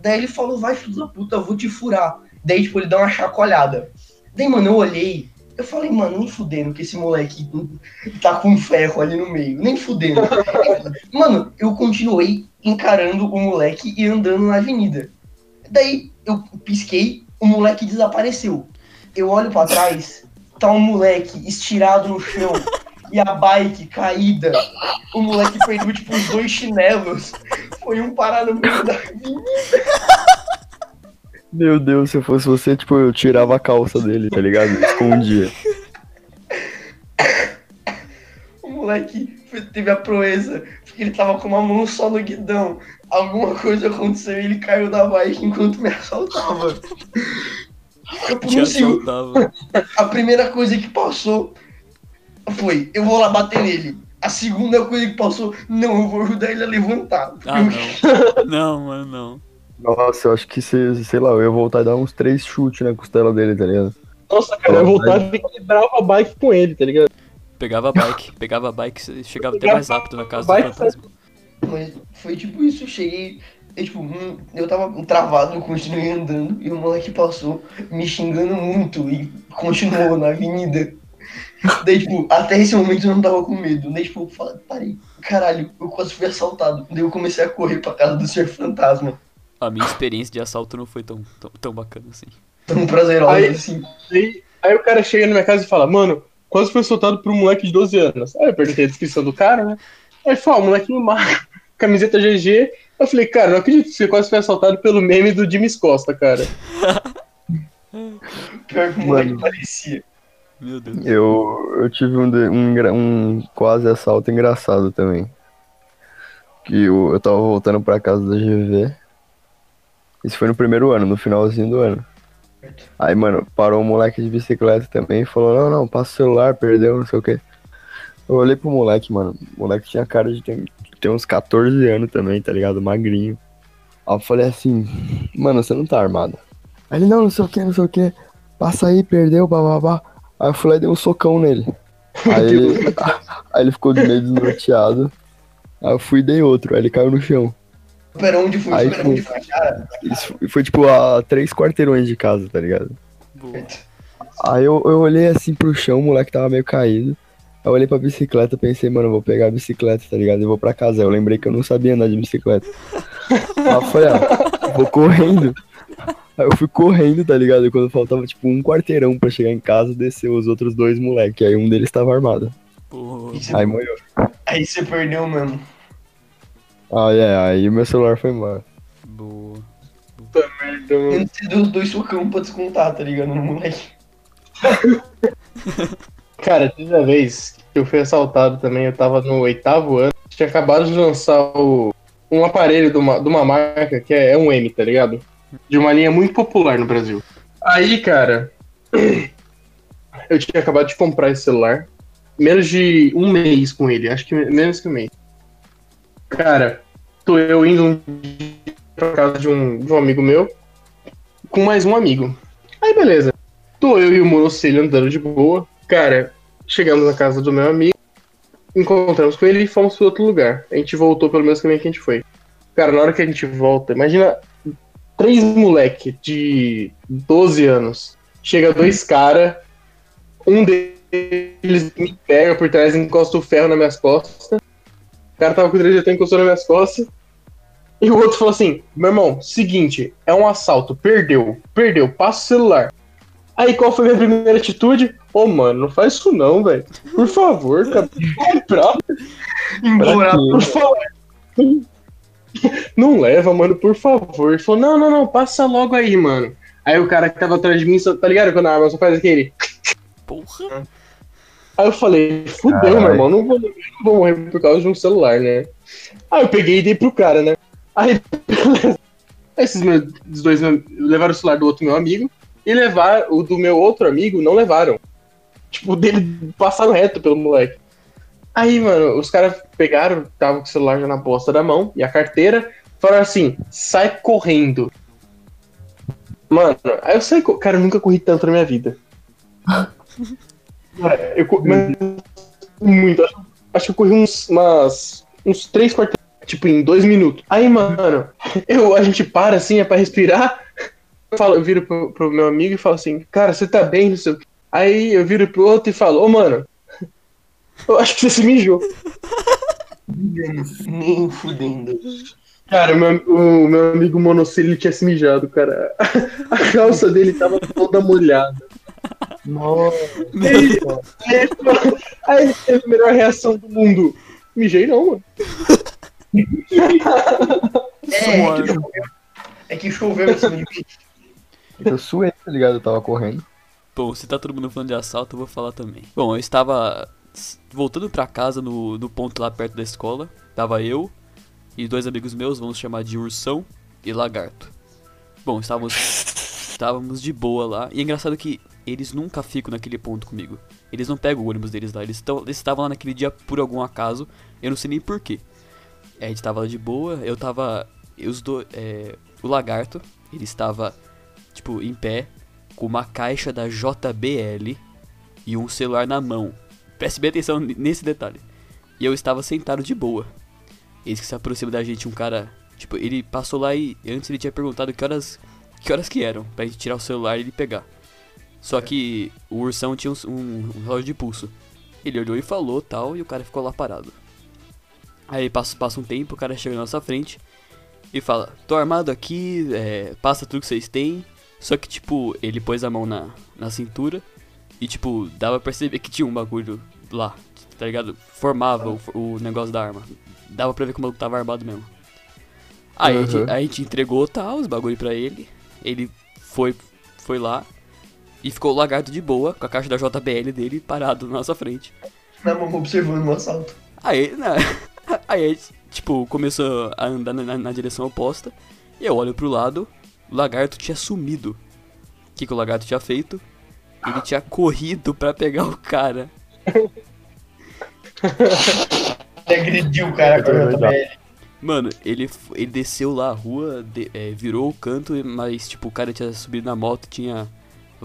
Daí ele falou, vai filho da puta, eu vou te furar. Daí, tipo, ele dá uma chacoalhada. Daí, mano, eu olhei, eu falei, mano, nem fudendo que esse moleque tá com ferro ali no meio, nem fudendo. [laughs] mano, eu continuei encarando o moleque e andando na avenida. Daí, eu pisquei, o moleque desapareceu. Eu olho pra trás, tá um moleque estirado no chão e a bike caída. O moleque perdeu, tipo, os dois chinelos. Foi um parar no meio da avenida. [laughs] Meu Deus, se eu fosse você, tipo, eu tirava a calça dele, tá ligado? Escondia. O moleque teve a proeza, porque ele tava com uma mão só no guidão. Alguma coisa aconteceu e ele caiu da bike enquanto me assaltava. Eu, assaltava. [laughs] a primeira coisa que passou foi, eu vou lá bater nele. A segunda coisa que passou, não, eu vou ajudar ele a levantar. Ah, não. [laughs] Não, mano, não. Nossa, eu acho que, se, sei lá, eu ia voltar e dar uns três chutes na costela dele, tá ligado? Nossa, cara, eu voltava e quebrava a bike com ele, tá ligado? Pegava a bike, pegava a bike, chegava até mais rápido na casa do fantasma. Mas foi tipo isso, eu cheguei, eu, tipo, hum, eu tava travado, eu continuei andando, e o moleque passou me xingando muito e continuou na avenida. Daí, tipo, até esse momento eu não tava com medo. Daí, tipo, eu falei, parei, caralho, eu quase fui assaltado. Daí eu comecei a correr pra casa do Senhor Fantasma. A minha experiência de assalto não foi tão, tão, tão bacana assim. Tão prazerosa Aí- assim. Aí, aí o cara chega na minha casa e fala, mano, quase foi soltado por um moleque de 12 anos. Aí eu perguntei a descrição do cara, né? Aí fala, ah, molequinho magro, [laughs] camiseta GG. Eu falei, cara, não acredito que você quase foi assaltado pelo meme do James Costa, cara. [laughs] Pior que o moleque parecia. Meu Deus. Eu, eu tive um, um, um quase assalto engraçado também. Que eu, eu tava voltando pra casa da GV. Isso foi no primeiro ano, no finalzinho do ano. Aí, mano, parou um moleque de bicicleta também e falou, não, não, passa o celular, perdeu, não sei o quê. Eu olhei pro moleque, mano. O moleque tinha cara de ter, ter uns 14 anos também, tá ligado? Magrinho. Aí eu falei assim, mano, você não tá armado. Aí ele, não, não sei o que, não sei o que. Passa aí, perdeu, bababá. Aí eu fui lá e dei um socão nele. [laughs] Aí ele, [laughs] aí ele ficou meio desnorteado. Aí eu fui e dei outro, aí ele caiu no chão. Pera, onde foi? Aí, Pera, tipo, onde foi? Cara, Isso foi, foi, tipo a três quarteirões de casa, tá ligado? Boa. Aí eu, eu olhei assim pro chão, o moleque tava meio caído. Aí eu olhei pra bicicleta, pensei, mano, eu vou pegar a bicicleta, tá ligado? E vou pra casa. Aí eu lembrei que eu não sabia andar de bicicleta. [laughs] Aí eu falei, ah, vou correndo. Aí eu fui correndo, tá ligado? E quando faltava tipo um quarteirão pra chegar em casa, desceu os outros dois moleques. Aí um deles tava armado. Boa. Isso- Aí morreu. aí você perdeu mesmo. Ah, é, aí meu celular foi embora. Boa. Então, Antes você deu os dois socão pra descontar, tá ligado? No moleque. [laughs] cara, teve uma vez que eu fui assaltado também, eu tava no oitavo ano, tinha acabado de lançar o, um aparelho de uma, de uma marca que é, é um M, tá ligado? De uma linha muito popular no Brasil. Aí, cara, [clears throat] eu tinha acabado de comprar esse celular, menos de um mês com ele, acho que menos que um mês. Cara, tô eu indo um dia pra casa de um, de um amigo meu, com mais um amigo. Aí, beleza. Tô eu e o monocelho andando de boa. Cara, chegamos na casa do meu amigo, encontramos com ele e fomos para outro lugar. A gente voltou pelo mesmo caminho que a gente foi. Cara, na hora que a gente volta, imagina três moleque de 12 anos. Chega dois cara, um deles me pega por trás, encosta o ferro nas minhas costas. O cara tava com o diretor encostou nas minhas costas. E o outro falou assim: meu irmão, seguinte, é um assalto, perdeu, perdeu, passa o celular. Aí qual foi a minha primeira atitude? Ô, mano, não faz isso não, velho. Por favor, cara. Comprar, Embora. por favor. Não leva, mano, por favor. Ele falou, não, não, não, passa logo aí, mano. Aí o cara que tava atrás de mim, tá ligado? Quando a arma só faz aquele. Porra. Aí eu falei, fudeu, meu irmão, não vou, não vou morrer por causa de um celular, né? Aí eu peguei e dei pro cara, né? Aí, beleza. [laughs] Esses meus dois levaram o celular do outro meu amigo e levaram o do meu outro amigo, não levaram. Tipo, o dele passaram reto pelo moleque. Aí, mano, os caras pegaram, tava com o celular já na posta da mão e a carteira, falaram assim: sai correndo. Mano, aí eu saí. Cara, eu nunca corri tanto na minha vida. [laughs] Cara, eu mas muito. Acho, acho que eu corri uns, umas, uns três quartos, tipo, em dois minutos. Aí, mano, eu, a gente para assim, é pra respirar. Eu, falo, eu viro pro, pro meu amigo e falo assim, cara, você tá bem? Não sei o quê. Aí eu viro pro outro e falo, ô, mano, eu acho que você se mijou. Nem fudendo. Cara, o meu, o meu amigo monocílio tinha se mijado, cara. A calça dele tava toda molhada. Nossa. Aí, aí, aí ele teve a melhor reação do mundo. Mijei não, mano. É, é que choveu. É que choveu mim. Eu suei, tá ligado? Eu tava correndo. Bom, se tá todo mundo falando de assalto, eu vou falar também. Bom, eu estava voltando pra casa no, no ponto lá perto da escola. Tava eu e dois amigos meus, vamos chamar de Ursão e Lagarto. Bom, estávamos, [laughs] estávamos de boa lá. E é engraçado que eles nunca ficam naquele ponto comigo. Eles não pegam o ônibus deles lá. Eles, tão, eles estavam lá naquele dia por algum acaso. Eu não sei nem porquê. A gente tava lá de boa. Eu tava. Os do, é, o Lagarto, ele estava, tipo, em pé com uma caixa da JBL e um celular na mão. Preste bem atenção nesse detalhe. E eu estava sentado de boa. Eis que se aproxima da gente um cara. Tipo, ele passou lá e antes ele tinha perguntado que horas que horas que eram, pra gente tirar o celular e ele pegar. Só que o ursão tinha um, um, relógio de pulso. Ele olhou e falou tal, e o cara ficou lá parado. Aí passa, passa um tempo, o cara chega na nossa frente e fala: Tô armado aqui, é, passa tudo que vocês têm. Só que, tipo, ele pôs a mão na, na cintura e, tipo, dava pra perceber que tinha um bagulho lá, tá ligado? Formava o, o negócio da arma. Dava pra ver que o maluco tava armado mesmo. Aí, a, gente, Uhum. a gente entregou tal, os bagulho pra ele. Ele foi, foi lá e ficou o lagarto de boa, com a caixa da JBL dele parado na nossa frente. Na mão observando o assalto. Aí, na, [laughs] aí, a gente, tipo, começou a andar na, na- na direção oposta. E eu olho pro lado, o lagarto tinha sumido. O que, que o lagarto tinha feito? Ele tinha corrido pra pegar o cara. [laughs] Ele agrediu o cara com a JBL. Mano, ele, ele desceu lá a rua, de- é, virou o canto, mas, tipo, o cara tinha subido na moto e tinha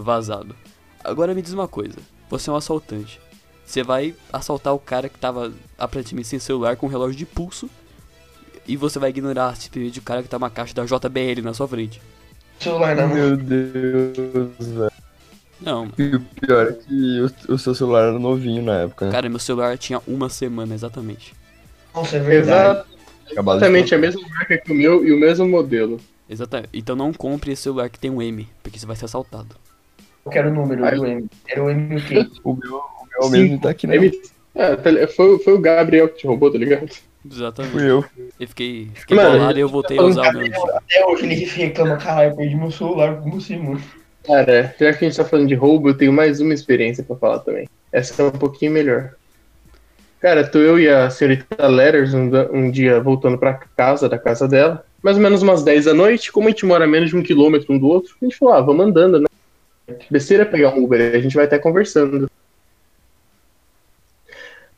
vazado. Agora me diz uma coisa: você é um assaltante. Você vai assaltar o cara que tava aparentemente sem celular com um relógio de pulso. E você vai ignorar simplesmente o cara que tá uma caixa da JBL na sua frente. Celular na. Meu Deus, velho. Não, E o pior é que o, o seu celular era novinho na época, né? cara, meu celular tinha uma semana exatamente. Nossa, é verdade. De Exatamente a mesma marca que o meu e o mesmo modelo. Exatamente. Então não compre esse celular que tem um M, porque você vai ser assaltado. Qual que era o número do M? Era o M o quê? [laughs] O meu, o meu mesmo tá aqui, né? Ele- É, tele- foi, foi o Gabriel que te roubou, tá ligado? Exatamente. Fui eu. Eu fiquei, fiquei Mano, bolado e eu voltei a usar o meu. Até hoje ele reclama, caralho, eu perdi meu celular com você, mano. Cara, já que a gente tá falando de roubo, eu tenho mais uma experiência pra falar também. Essa é um pouquinho melhor. Cara, tô eu e a senhorita Letters um, um dia voltando pra casa, da casa dela. Mais ou menos umas 10 da noite. Como a gente mora a menos de um quilômetro um do outro, a gente falou, ah, vamos andando, né? Besteira pegar um Uber, a gente vai até conversando.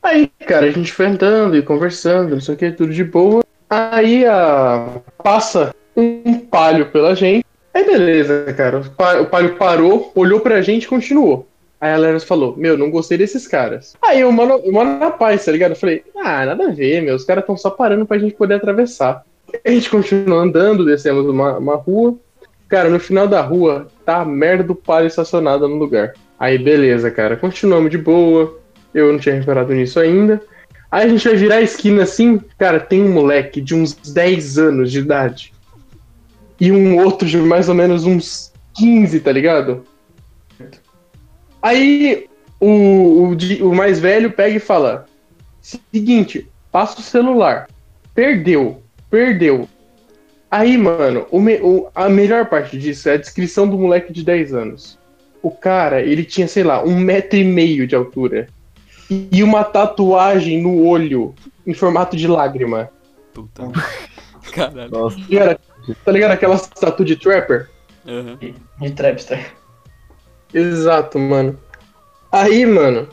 Aí, cara, a gente foi andando e conversando, não sei o que, tudo de boa. Aí a... passa um palio pela gente. Aí beleza, cara. O pa- o palio parou, olhou pra gente e continuou. Aí a Leras falou, meu, não gostei desses caras. Aí eu moro, eu moro na paz, tá ligado? Eu falei, ah, nada a ver, meu. Os caras estão só parando pra gente poder atravessar. A gente continuou andando, descemos uma, uma rua. Cara, no final da rua, tá a merda do palio estacionada no lugar. Aí beleza, cara. Continuamos de boa. Eu não tinha reparado nisso ainda. Aí a gente vai virar a esquina assim, cara, tem um moleque de uns 10 anos de idade. E um outro de mais ou menos uns 15, tá ligado? Aí o, o, o mais velho pega e fala: Seguinte, passa o celular. Perdeu, perdeu. Aí, mano, o me- o- a melhor parte disso é a descrição do moleque de 10 anos. O cara, ele tinha, sei lá, um metro e meio de altura. E uma tatuagem no olho, em formato de lágrima. Puta. [laughs] Caralho. Nossa, Tá ligado? Tá ligado aquela tatu de trapper? Aham. De Trapster. Exato, mano. Aí, mano,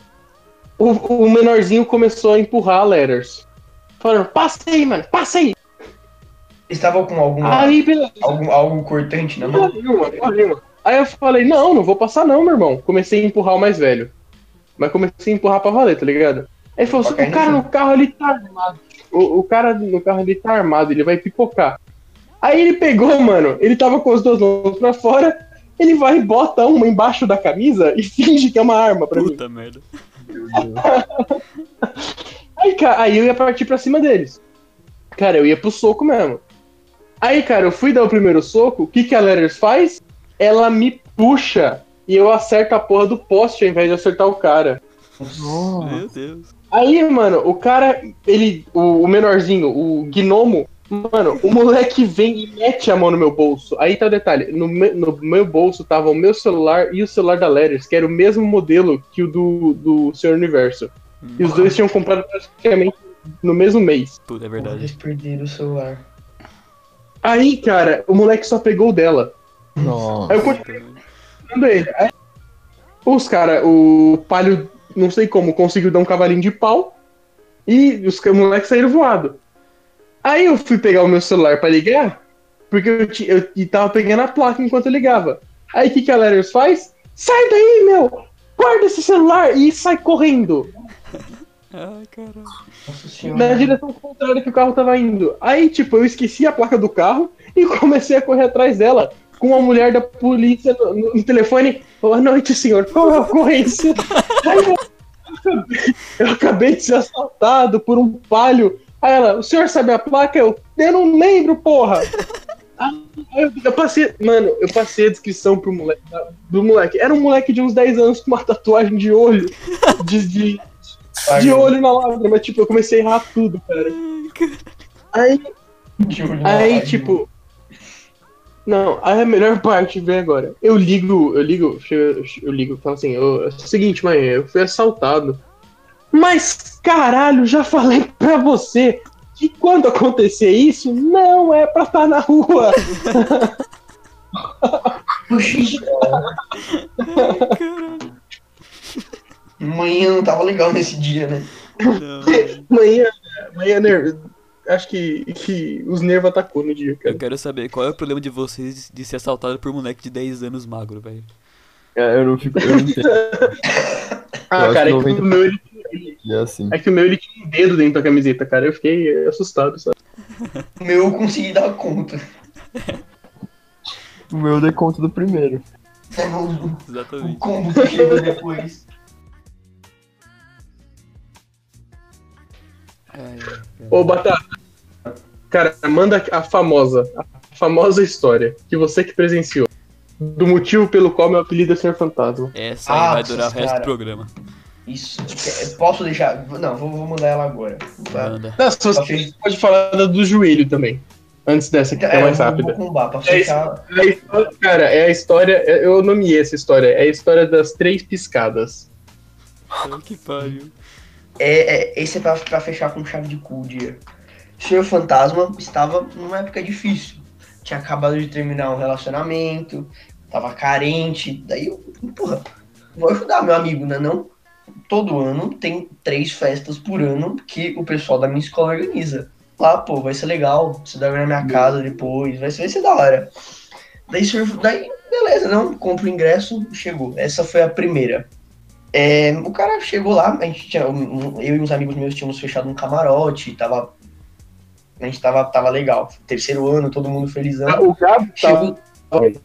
o, o menorzinho começou a empurrar a Letters. Falando, passa aí, mano, passa aí. Estava com alguma, Aí, algum, algo cortante na mão? nenhuma, nenhuma. Aí eu falei, não, não vou passar não, meu irmão. Comecei a empurrar o mais velho. Mas comecei a empurrar pra valer, tá ligado? Aí ele falou assim, o cara no carro ali tá armado. O, o cara no carro ali tá armado, ele vai pipocar. Aí ele pegou, mano, ele tava com as duas mãos pra fora, ele vai e bota uma embaixo da camisa e [laughs] finge que é uma arma pra mim. Puta merda. Aí, cara, aí eu ia partir pra cima deles. Cara, eu ia pro soco mesmo. Aí, cara, eu fui dar o primeiro soco, o que, que a Letters faz? Ela me puxa e eu acerto a porra do poste ao invés de acertar o cara. Meu Deus. Aí, mano, o cara, ele, o, o menorzinho, o gnomo, mano, o moleque vem e mete a mão no meu bolso. Aí tá o detalhe, no, me- no meu bolso tava o meu celular e o celular da Letters, que era o mesmo modelo que o do, do Senhor Universo. E os dois tinham comprado praticamente no mesmo mês. Puta, é Eles verdade. perderam o celular. Aí, cara, o moleque só pegou o dela. nossa. Aí eu continuei ele. Aí, os cara, o palio, não sei como, conseguiu dar um cavalinho de pau. E os moleques saíram voado. Aí eu fui pegar o meu celular pra ligar, porque eu, eu tava pegando a placa enquanto eu ligava. Aí o que, que a Letters faz? Sai daí, meu! Guarda esse celular e sai correndo. Ai, caralho. Nossa Na senhora. direção contrária que o carro tava indo. Aí, tipo, eu esqueci a placa do carro e [laughs] comecei a correr atrás dela com a mulher da polícia no, no- no telefone. Boa noite, senhor. Qual é a ocorrência? Aí eu, acabei- eu acabei de ser assaltado por um palio. Aí ela, o senhor sabe a placa? Eu, eu não lembro, porra. Eu, eu passei, mano, eu passei a descrição pro moleque, do moleque. Era um moleque de uns 10 anos com uma tatuagem de olho, de, de, de olho na lágrima, mas tipo, eu comecei a errar tudo, cara. Aí, aí tipo. Não, aí a melhor parte vem agora. Eu ligo, eu ligo, eu, eu ligo e falo assim, "Ô, é o seguinte, mãe, eu fui assaltado. Mas, caralho, já falei [laughs] pra você que quando acontecer isso, não é pra estar na rua. [laughs] Puxa, Manhã não tava legal nesse dia, né? Não. Manhã, manhã, ner- acho que, que os nervos atacou no dia, Eu cara. quero saber qual é o problema de vocês de ser assaltado por um moleque de 10 anos magro, velho. É, eu não fico. Eu não entendo. [laughs] Ah, acho cara, é que o meu, ele, é assim. é que o meu ele tinha um dedo dentro da camiseta, cara. Eu fiquei assustado, sabe? O meu eu consegui dar conta. O meu eu dei conta do primeiro. É, o, o Exatamente. combo que chegou depois. Ô, Batata. Cara, manda a famosa, a famosa história que você que presenciou. Do motivo pelo qual meu apelido é Senhor Fantasma. essa aí Ah, vai durar o resto cara. do programa. Isso. É, Posso deixar? Não, vou, vou mandar ela agora. Tá? Manda. Não, se você Ok. pode falar da do joelho também. Antes dessa que Então, é é, mais rápida. Combar pra É fechar. É história- cara, é a história. é- Eu nomeei essa história. É a história das três piscadas. Que pariu. É, é, esse é pra, fechar com chave de cu dia. Senhor Fantasma estava numa época difícil. Tinha acabado de terminar um relacionamento, tava carente. Daí eu, porra, vou ajudar meu amigo, né? Não? Todo ano tem três festas por ano que o pessoal da minha escola organiza. Lá, pô, vai ser legal. Você dorme na minha casa depois, vai ser, vai ser da hora. Daí, senhor- daí, beleza, não? Compro o ingresso, chegou. Essa foi a primeira. É, o cara chegou lá, a gente tinha, eu e uns amigos meus tínhamos fechado um camarote, tava. A gente tava, tava legal. Terceiro ano, todo mundo felizão. O Gabi tava. Chegou.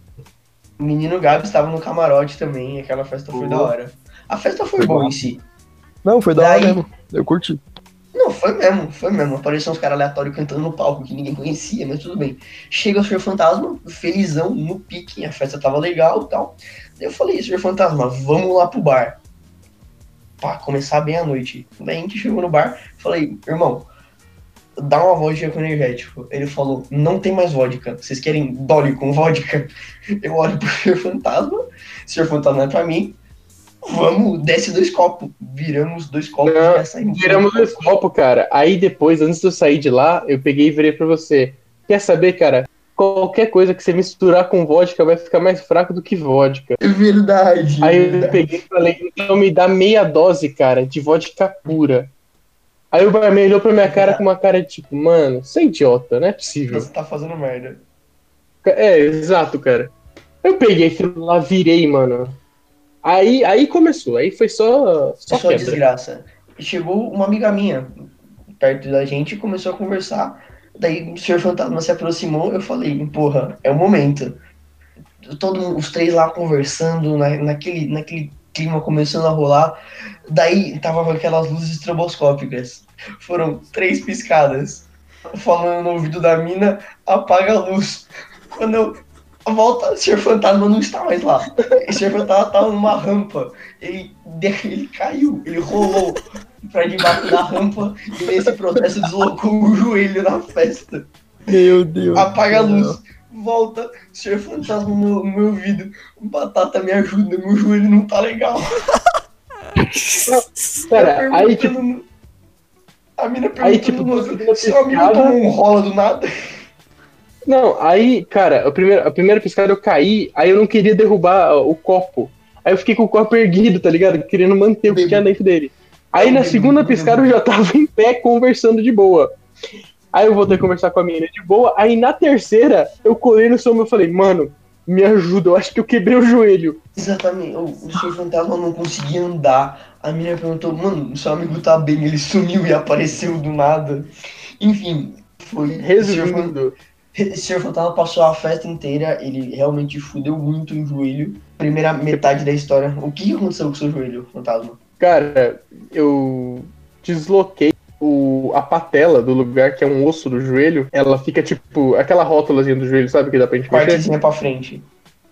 O menino Gabi estava no camarote também, aquela festa foi da hora. A festa foi boa em si. Não, foi da hora Daí- mesmo. Eu curti. Não, foi mesmo, foi mesmo. Apareceram uns caras aleatórios cantando no palco que ninguém conhecia, mas tudo bem. Chega o Senhor Fantasma, felizão, no pique, a festa tava legal e tal. Daí eu falei, Senhor Fantasma, vamos lá pro bar. Pra começar bem a noite. Daí a gente chegou no bar, falei, irmão, dá uma vodka com energético. Ele falou, não tem mais vodka. Vocês querem Dolly com vodka? [laughs] Eu olho pro Senhor Fantasma, Senhor Fantasma é pra mim. Vamos, desce dois copos. Viramos dois copos Não, já saímos. Viramos dois copos, cara. Aí depois, antes de eu sair de lá, eu peguei e virei pra você. Quer saber, cara? Qualquer coisa que você misturar com vodka vai ficar mais fraco do que vodka. É verdade. Aí é eu verdade. peguei e falei, então me dá meia dose, cara, de vodka pura. Aí o barman olhou pra minha cara com uma cara de tipo, mano, você é idiota, não é possível. Você tá fazendo merda. É, exato, cara. Eu peguei aquilo lá, virei, mano. Aí, aí começou, aí foi só, só Só quebra. desgraça. Chegou uma amiga minha perto da gente e começou a conversar. Daí o senhor fantasma se aproximou. Eu falei, porra, é o momento. Todos os três lá conversando, na, naquele, naquele clima começando a rolar. Daí tava com aquelas luzes estroboscópicas. Foram três piscadas. Falando no ouvido da mina, apaga a luz. Quando eu volta, o senhor fantasma não está mais lá. O senhor fantasma tava numa rampa. Ele, [laughs] ele caiu, ele rolou pra debaixo da rampa e nesse processo deslocou o joelho na festa. Meu Deus. Apaga a luz. Volta, senhor fantasma no meu, no meu ouvido. Batata me ajuda, meu joelho não tá legal. [laughs] Cara, aí tipo, Perguntando- A mina Aí, perguntando tipo, no outro, amigo piscada- tomou um rola do nada. Não, aí, cara, a primeira, a primeira piscada eu caí, aí eu não queria derrubar ó, o copo. Aí eu fiquei com o copo erguido, tá ligado? Querendo manter o que tinha dentro dele. Aí na segunda piscada eu já tava em pé conversando de boa. Aí eu voltei a conversar com a menina de boa. Aí na terceira, eu colei no som e falei, mano, me ajuda, eu acho que eu quebrei o joelho. Exatamente, o, o senhor fantasma não conseguia andar. A menina perguntou, mano, seu amigo tá bem, ele sumiu e apareceu do nada. Enfim, foi. Resumindo, O senhor fantasma passou a festa inteira, ele realmente fudeu muito o joelho. Primeira metade da história. O que aconteceu com o seu joelho, fantasma? Cara, eu desloquei o, a patela do lugar, que é um osso do joelho, ela fica tipo, aquela rótulazinha do joelho, sabe que dá pra gente mexer? Partezinha pra frente.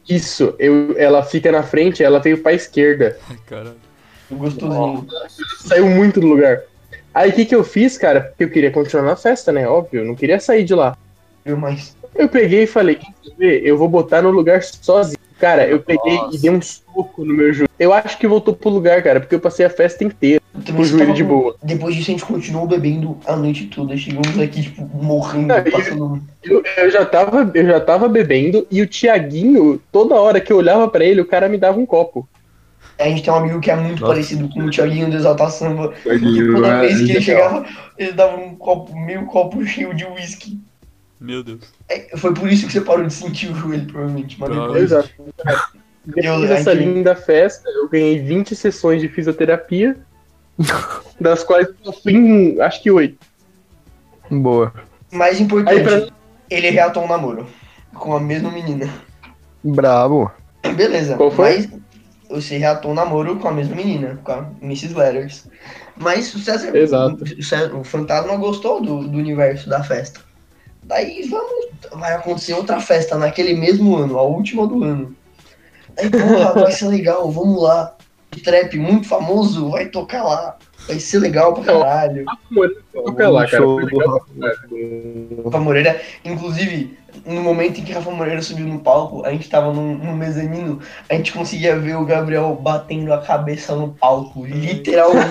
Isso, eu, ela fica na frente, ela veio pra esquerda. Ai, caralho. Gostosinho. Saiu muito do lugar. Aí o que que eu fiz, cara? Porque eu queria continuar na festa, né? Óbvio, eu não queria sair de lá. Viu, mas. Eu peguei e falei, quer saber? Eu vou botar no lugar sozinho. Cara, eu peguei e dei um soco no meu joelho. Eu acho que voltou pro lugar, cara, porque eu passei a festa inteira Também com o joelho tava de boa. Depois disso a gente continuou bebendo a noite toda. Chegamos aqui, tipo, morrendo, Não, e- passando. Eu, eu já tava, eu já tava bebendo e o Tiaguinho, toda hora que eu olhava pra ele, o cara me dava um copo. A gente tem um amigo que é muito Nossa. parecido com o Thiaguinho do Exalta Samba. Thiaguinho, toda é, vez que ele chegava, ele dava um copo, meio copo cheio de uísque. Meu Deus. É, foi por isso que você parou de sentir o joelho, provavelmente. Mas depois. Exato. Depois Eu- dessa linda festa, eu ganhei 20 sessões de fisioterapia, [laughs] das quais eu fui em, acho que oito. Boa. Mais importante, Aí pra- ele reatou um namoro com a mesma menina. Brabo. Beleza. Qual foi? Mas você reatou um namoro com a mesma menina, com a Mrs. Letters. Mas o César, Exato. O, César- o fantasma gostou do, do universo da festa. Daí vamos. Vai acontecer outra festa naquele mesmo ano, a última do ano. Aí, porra, vai ser legal, vamos lá. Trap muito famoso vai tocar lá. Vai ser legal pra caralho. Toca lá, cara. Show foi do legal. Rafa Moreira, inclusive, no momento em que Rafa Moreira subiu no palco, a gente tava num, num mezanino, a gente conseguia ver o Gabriel batendo a cabeça no palco, literalmente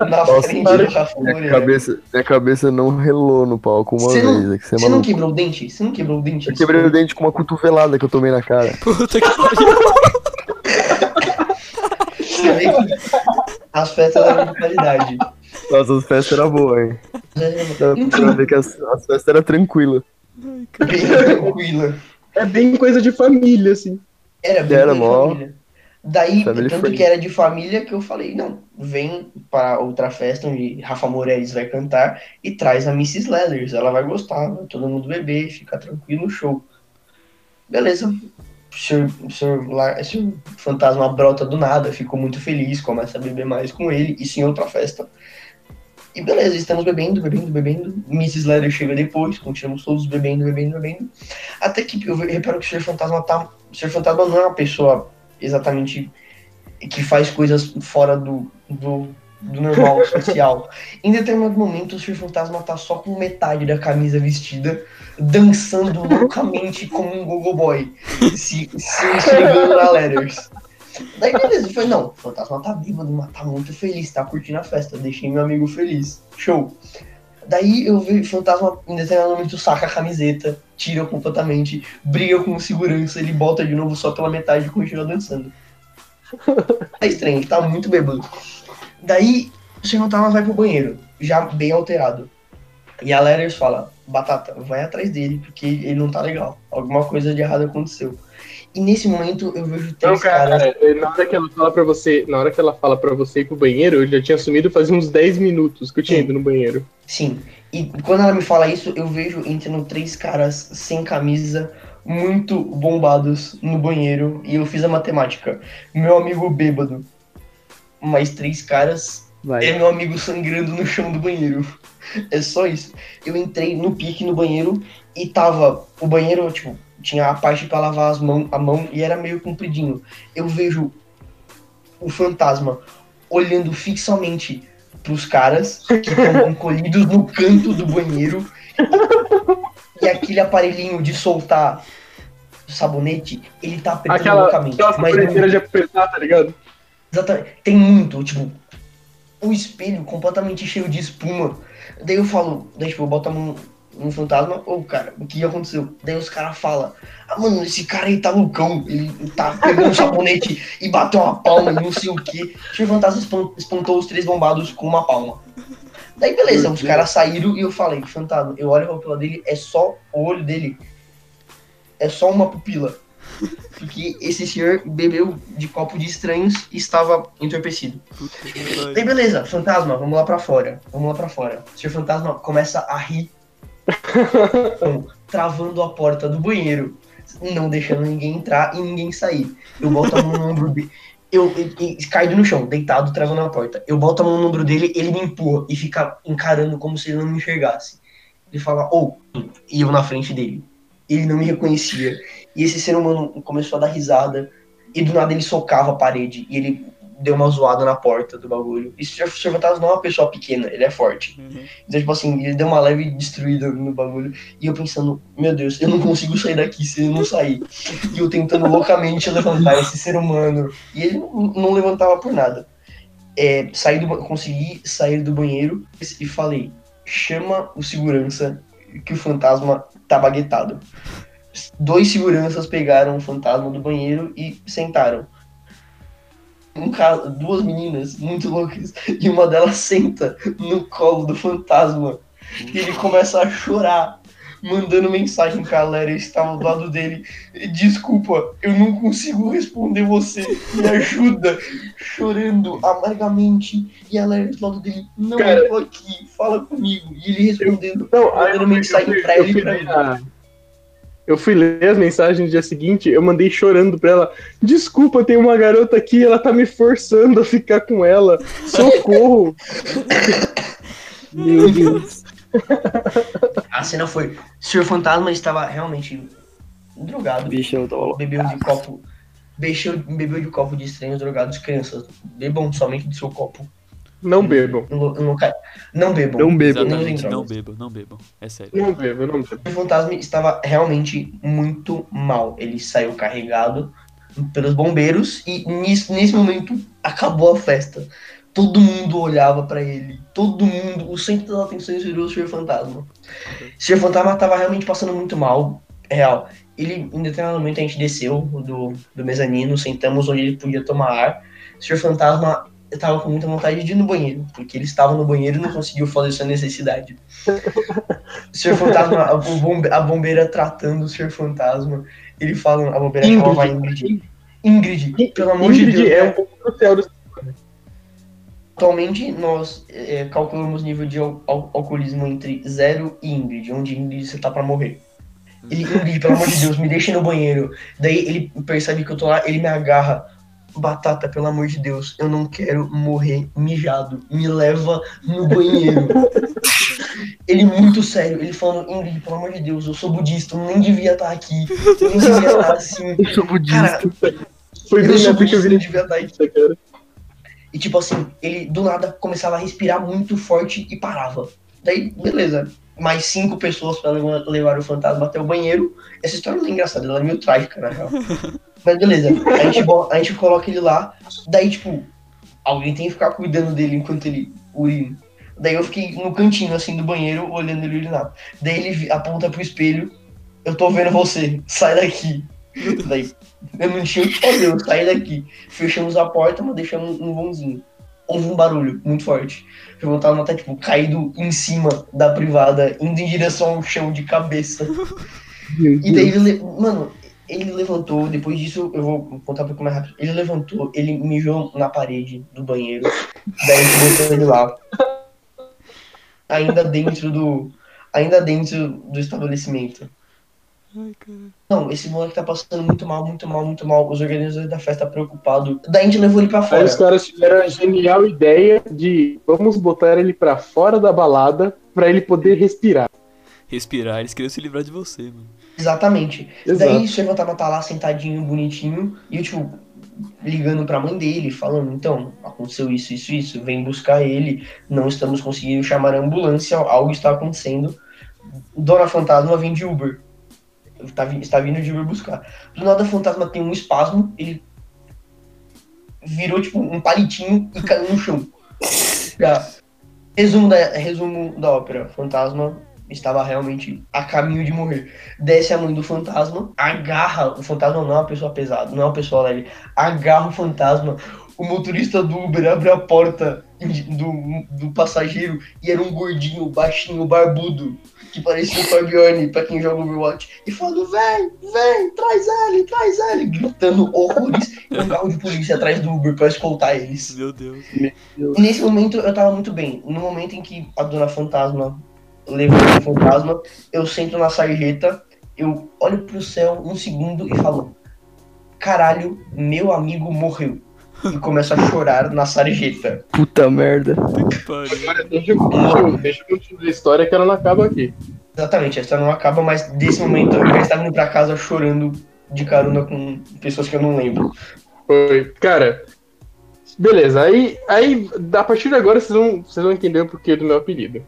na Nossa, frente cara, do Rafa Minha Moreira. cabeça, minha cabeça não relou no palco uma não- vez. É que você é Você não quebrou o dente? Você não quebrou o dente? Eu quebrei o dente com uma cotovelada que eu tomei na cara. Puta que [laughs] pariu. As festas eram de qualidade. Nossa, as festas eram boas, hein? Dá Não pra ver que as, as festas eram tranquilas. bem tranquila. É bem coisa de família, assim. Era bem Era de mó família. Daí, family tanto friendly. que era de família que eu falei, não, vem para outra festa onde Rafa Moreira vai cantar e traz a Mrs. Leathers, ela vai gostar, vai todo mundo beber, fica tranquilo show. Beleza. O senhor, lá, o senhor fantasma brota do nada, ficou muito feliz, começa a beber mais com ele, isso em outra festa. E beleza, estamos bebendo, bebendo, bebendo. Mrs. Leather chega depois, continuamos todos bebendo, bebendo, bebendo. Até que eu reparo que o Senhor Fantasma tá. O Senhor Fantasma não é uma pessoa exatamente que faz coisas fora do, do, do normal social. em determinado momento, o Senhor Fantasma tá só com metade da camisa vestida, dançando loucamente como um gogo boy, se, se esfregando na letters. Daí beleza, eu falei, não, o fantasma tá bêbado, tá muito feliz, tá curtindo a festa, deixei meu amigo feliz. Show. Daí eu vi o fantasma em determinado momento saca a camiseta, tira completamente, briga com segurança, ele volta de novo só pela metade e continua dançando. É estranho, tá muito bêbado. Daí o senhor fantasma vai pro banheiro, já bem alterado. E a Letters fala, Batata, vai atrás dele, porque ele não tá legal. Alguma coisa de errado aconteceu. E nesse momento eu vejo Não, três caras. cara, na hora que ela fala pra você, na hora que ela fala pra você ir pro banheiro, eu já tinha sumido fazia uns 10 minutos que eu tinha Sim. ido no banheiro. Sim. E quando ela me fala isso, eu vejo entrando três caras sem camisa, muito bombados no banheiro. E eu fiz a matemática. Meu amigo bêbado, mais três caras, Vai. é meu amigo sangrando no chão do banheiro. É só isso. Eu entrei no pique no banheiro e tava. O banheiro, tipo, tinha a parte pra lavar as mão, a mão e era meio compridinho. Eu vejo o fantasma olhando fixamente pros caras que estão [laughs] encolhidos no canto do banheiro e aquele aparelhinho de soltar sabonete, ele tá apertando Aquela, loucamente. aquela mas muito. de apertar, tá ligado? Exatamente. Tem muito, tipo, o espelho completamente cheio de espuma. Daí eu falo, daí tipo, eu boto a mão no fantasma, ô cara, o que aconteceu? Daí os caras falam, ah mano, esse cara aí tá loucão, ele tá pegando um sabonete e bateu uma palma e não sei o que. O fantasma espantou os três bombados com uma palma. Daí beleza, os caras saíram e eu falei, fantasma, eu olho a pupila dele, é só o olho dele. É só uma pupila. Porque esse senhor bebeu de copo de estranhos e estava entorpecido. Daí beleza, fantasma, vamos lá pra fora. Vamos lá pra fora. O senhor fantasma começa a rir, então, [laughs] travando a porta do banheiro, não deixando ninguém entrar e ninguém sair. Eu boto a mão no ombro dele. Eu, e- e- caído no chão, deitado, travando a porta. Eu boto a mão no ombro dele, ele me empurra e fica encarando como se ele não me enxergasse. Ele fala, ou, e eu na frente dele. Ele não me reconhecia. E esse ser humano começou a dar risada. E do nada ele socava a parede. E ele deu uma zoada na porta do bagulho. E o Sr. Fantasma não é uma pessoa pequena, ele é forte. Uhum. Então, tipo assim, ele deu uma leve destruída no bagulho. E eu pensando, meu Deus, eu não consigo sair daqui se ele não sair. E eu tentando loucamente levantar esse ser humano. E ele não, não levantava por nada. É, saí do, consegui sair do banheiro e falei, chama o segurança que o fantasma tá baguetado. Dois seguranças pegaram o fantasma do banheiro e sentaram. Um ca- duas meninas muito loucas e uma delas senta no colo do fantasma e ele começa a chorar, mandando mensagem pra galera estava do lado dele. Desculpa, eu não consigo responder você, me ajuda, chorando amargamente. E a galera do lado dele, não, Cara, eu tô aqui, fala comigo. E ele respondendo, Não, aí mandando eu, mensagem eu, pra eu ele e fui pra a- eu fui ler as mensagens no dia seguinte, eu mandei chorando pra ela. Desculpa, tem uma garota aqui, ela tá me forçando a ficar com ela. Socorro! [laughs] Meu Deus. [laughs] A cena foi: o Senhor Fantasma estava realmente drogado. Bichão tava louco. Bebeu de copo. Bebeu, bebeu de copo de estranhos drogados. Crianças, bebam somente do seu copo. Não bebam. Não, não, não bebam. Não bebam. Exatamente, não bebam, não bebam. É sério. Não bebam, não bebam. O fantasma estava realmente muito mal. Ele saiu carregado pelos bombeiros e nesse, nesse momento acabou a festa. Todo mundo olhava pra ele. Todo mundo, o centro das atenções virou o Sr. Fantasma. O Sr. Fantasma estava realmente passando muito mal. Real. Ele, em determinado momento, a gente desceu do, do mezanino, sentamos onde ele podia tomar ar. O Sr. Fantasma estava com muita vontade de ir no banheiro, porque ele estava no banheiro e não conseguiu fazer sua necessidade. O Sr. Fantasma, a, bombe- a bombeira tratando o Sr. Fantasma, ele fala, a bombeira chamava Ingrid. Ingrid, pelo amor de Ingrid Deus. é um pouco crucial do Atualmente nós é, calculamos nível de al- al- alcoolismo entre 0 e Ingrid, onde Ingrid você tá pra morrer. Ele, [laughs] Ingrid, pelo amor de Deus, me deixa no banheiro. Daí ele percebe que eu tô lá, ele me agarra. Batata, pelo amor de Deus, eu não quero morrer mijado. Me leva no banheiro. [laughs] ele muito sério, ele falando, Ingrid, pelo amor de Deus, eu sou budista, eu nem devia estar aqui. Eu nem devia estar assim. [laughs] Eu sou budista. Cara, Foi eu bem sou nessa que eu não devia estar aqui. budista, cara. E tipo assim, ele do nada começava a respirar muito forte e parava. Daí, beleza. Mais cinco pessoas pra levar, o fantasma até o banheiro. Essa história não é engraçada, ela é meio trágica, na real. [laughs] Mas beleza, a gente, a gente coloca ele lá. Daí, tipo, alguém tem que ficar cuidando dele enquanto ele urina. Daí eu fiquei no cantinho, assim, do banheiro, olhando ele urinar. Daí ele aponta pro espelho. Eu tô vendo você, sai daqui. Daí, eu não tinha o que fazer, eu saí daqui. Fechamos a porta, mas deixamos um vãozinho. Houve um barulho muito forte. O fantasma tá, tipo, caído em cima da privada, indo em direção ao chão de cabeça. [laughs] E daí ele, le- mano, ele levantou, depois disso eu vou contar um pouco mais rápido. Ele levantou, ele mijou na parede do banheiro, daí botou ele lá. Ainda dentro do. Ainda dentro do estabelecimento. Ai, cara. Não, esse moleque tá passando muito mal, muito mal, muito mal. Os organizadores da festa preocupados. Daí a gente levou ele pra Aí fora. os caras tiveram a genial ideia de vamos botar ele pra fora da balada pra ele poder respirar. Respirar, eles queriam se livrar de você, mano. Exatamente. Exato. Daí o Sr. Fantasma tá lá sentadinho, bonitinho, e eu, tipo, ligando pra mãe dele, falando, então, aconteceu isso, isso, isso, vem buscar ele, não estamos conseguindo chamar a ambulância, algo está acontecendo. Dona Fantasma vem de Uber. Tá, está vindo de Uber buscar. Do nada, o Fantasma tem um espasmo, ele virou, tipo, um palitinho e caiu no chão. Já. Resumo da, resumo da ópera. Fantasma estava realmente a caminho de morrer. Desce a mãe do fantasma, agarra. O fantasma não é uma pessoa pesada, não é uma pessoa leve. Agarra o fantasma. O motorista do Uber abre a porta do, do passageiro e era um gordinho, baixinho, barbudo, que parecia o Fabione, pra quem joga Overwatch. E falando: vem, vem, traz ele, traz ele, gritando horrores. E um carro de polícia atrás do Uber pra escoltar eles. Meu Deus. E nesse momento eu tava muito bem. No momento em que a dona fantasma levou o fantasma, eu sento na sarjeta, eu olho pro céu um segundo e falo: Caralho, meu amigo morreu. E começo a chorar na sarjeta. Puta merda. Agora, deixa, deixa eu continuar a história que ela não acaba aqui. Exatamente, a história não acaba, mas desse momento eu já estava indo pra casa chorando de carona com pessoas que eu não lembro. Foi. Cara, beleza. Aí, aí a partir de agora vocês vão, vocês vão entender o porquê do meu apelido.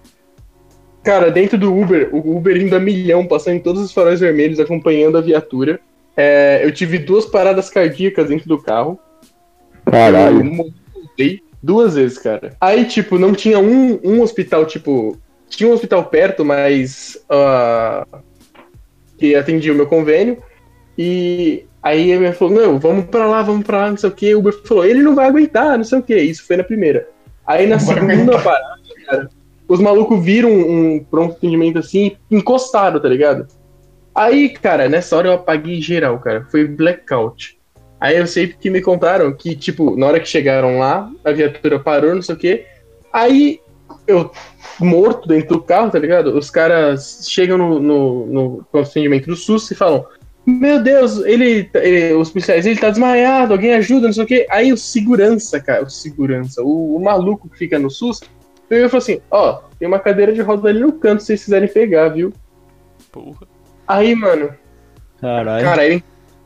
Cara, dentro do Uber, o Uber indo a milhão, passando em todos os faróis vermelhos, acompanhando a viatura. É, eu tive duas paradas cardíacas dentro do carro. Caralho. Eu duas vezes, cara. Aí, tipo, não tinha um, um hospital, tipo. Tinha um hospital perto, mas. ah, que atendia o meu convênio. E aí ele me falou: Não, vamos pra lá, vamos pra lá, não sei o que. O Uber falou: Ele não vai aguentar, não sei o que. Isso foi na primeira. Aí na Não segunda parada, cara, os malucos viram um pronto atendimento assim e encostaram, tá ligado? Aí, cara, nessa hora eu apaguei geral, cara. Foi blackout. Aí eu sei que me contaram que, tipo, na hora que chegaram lá, a viatura parou, não sei o quê. Aí eu, morto dentro do carro, tá ligado? Os caras chegam no, no, no atendimento do SUS e falam: Meu Deus, ele, ele- Os policiais, ele tá desmaiado, alguém ajuda, não sei o quê. Aí o segurança, cara, o segurança, o, o maluco que fica no SUS, pegou e falou assim: Ó, tem uma cadeira de roda ali no canto se vocês quiserem pegar, viu? Porra. Aí, mano, Caralho. Cara, aí,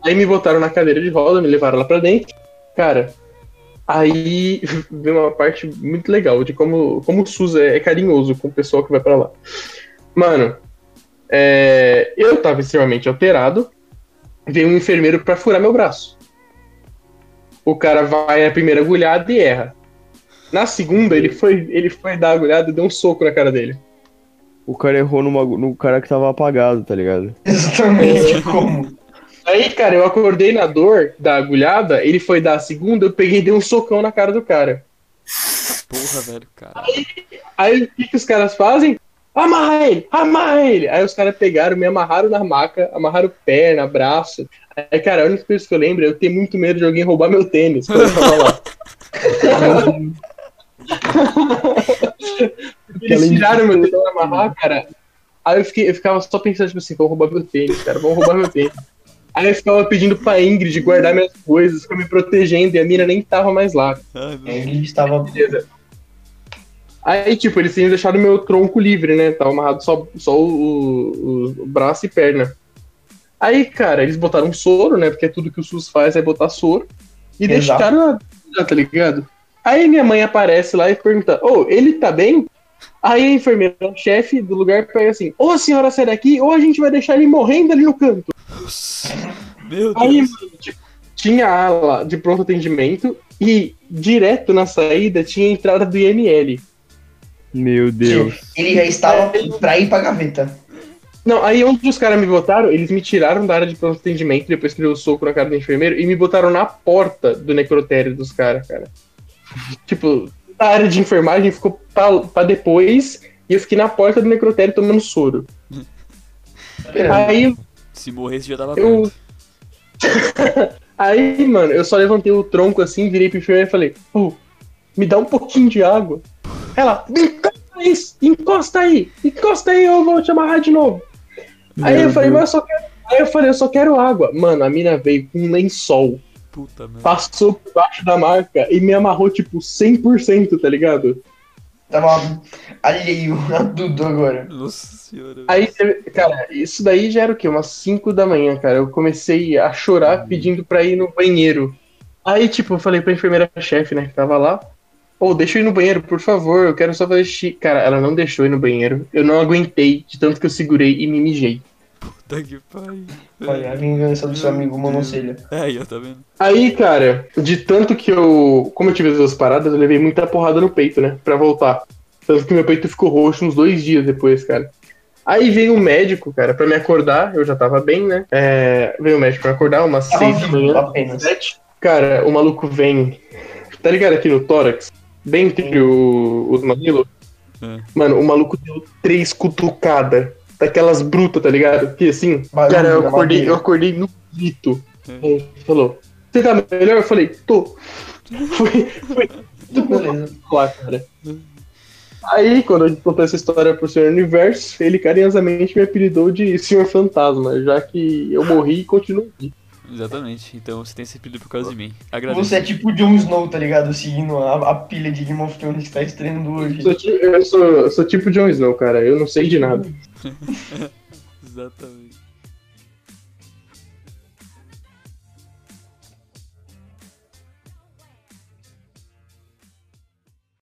aí me botaram na cadeira de roda, me levaram lá pra dentro. Cara, aí [laughs] veio uma parte muito legal de como, como o SUS é, é carinhoso com o pessoal que vai pra lá. Mano, é, eu tava extremamente alterado. Veio um enfermeiro pra furar meu braço. O cara vai na primeira agulhada e erra. Na segunda, ele foi, ele foi dar a agulhada e deu um soco na cara dele. O cara errou numa- no cara que tava apagado, tá ligado? Exatamente [laughs] como. Aí, cara, eu acordei na dor da agulhada, ele foi dar a segunda, eu peguei e dei um socão na cara do cara. Porra, velho, cara. Aí o que, que os caras fazem? Amarra ele, amarra ele. Aí os caras pegaram, me amarraram na maca, amarraram perna, braço. Aí, cara, a única coisa que eu lembro é eu ter muito medo de alguém roubar meu tênis quando eu tava lá. [laughs] Eles tiraram meu tênis pra amarrar, cara. Aí eu, fiquei, eu ficava só pensando, tipo assim, vão roubar meu tênis, cara, vão roubar meu tênis. Aí eu ficava pedindo pra Ingrid guardar minhas coisas, ficar me protegendo, e a mina nem tava mais lá. Ai, meu A Ingrid estava. Beleza. Aí, tipo, eles tinham deixado meu tronco livre, né? Tava amarrado só, só o, o- o braço e perna. Aí, cara, eles botaram um soro, né? Porque tudo que o SUS faz é botar soro. E Exato. deixaram a. Tá ligado? Aí minha mãe aparece lá e pergunta: Ô, ele tá bem? Aí a enfermeira, o chefe do lugar, pega assim: Ou a senhora sai daqui, ou a gente vai deixar ele morrendo ali no canto. Deus. Meu Aí, Deus. mano, tipo, tinha ala de pronto atendimento e direto na saída tinha a entrada do IML. Meu Deus. Ele já estava pra ir pra gaveta. Não, aí onde os caras me botaram, eles me tiraram da área de pronto atendimento depois que deu o soco na cara do enfermeiro e me botaram na porta do necrotério dos caras, cara. tipo, a área de enfermagem ficou pra, pra depois e eu fiquei na porta do necrotério tomando soro. Esperando. Aí Se morresse já tava eu. [laughs] aí, mano, eu só levantei o tronco assim, virei pro enfermeiro e falei, pô, me dá um pouquinho de água. Ela, encosta aí, encosta aí, encosta aí, eu vou te amarrar de novo. Aí eu falei, mas eu só quero. Aí eu falei, eu só quero água. Mano, a mina veio com um lençol, Puta merda. passou por baixo da marca e me amarrou, tipo, 100%, tá ligado? Tava alheio a tudo agora. Nossa senhora. Aí, cara, isso daí já era o quê? Umas 5 da manhã, cara. Eu comecei a chorar pedindo pra ir no banheiro. Aí, tipo, eu falei pra enfermeira-chefe, né, que tava lá. Pô, deixa eu ir no banheiro, por favor, eu quero só fazer xixi. Cara, ela não deixou eu ir no banheiro. Eu não aguentei, de tanto que eu segurei e me mijei. Puta que pariu. Olha, a vingança do seu amigo Monocelha. É, aí, ó, tá vendo? Aí, cara, de tanto que eu. Como eu tive as duas paradas, eu levei muita porrada no peito, né? Pra voltar. Tanto que meu peito ficou roxo uns dois dias depois, cara. Aí veio um médico, cara, pra me acordar. Eu já tava bem, né? É, veio o médico pra me acordar, umas Tava seis da manhã. apenas. sete. Cara, o maluco vem. Tá ligado aqui no tórax? Bem entre o- os mamilos? É. Mano, o maluco deu três cutucadas. Daquelas brutas, tá ligado? Que assim. Barulho cara, eu acordei, madeira. eu acordei no grito. Aí ele falou: Você tá melhor? Eu falei: Tô. [laughs] Foi, foi tudo Beleza. lá, cara. Aí, quando eu contei essa história pro Senhor Universo, ele carinhosamente me apelidou de Senhor Fantasma, já que eu morri e continuo aqui. Exatamente. Então você tem esse pedido por causa de mim. Agradeço. Você é tipo Jon Snow, tá ligado? Seguindo a, a pilha de Game of Thrones que tá estreando hoje. Sou ti- eu sou, sou tipo Jon Snow, cara. Eu não sei de nada. [laughs] Exatamente.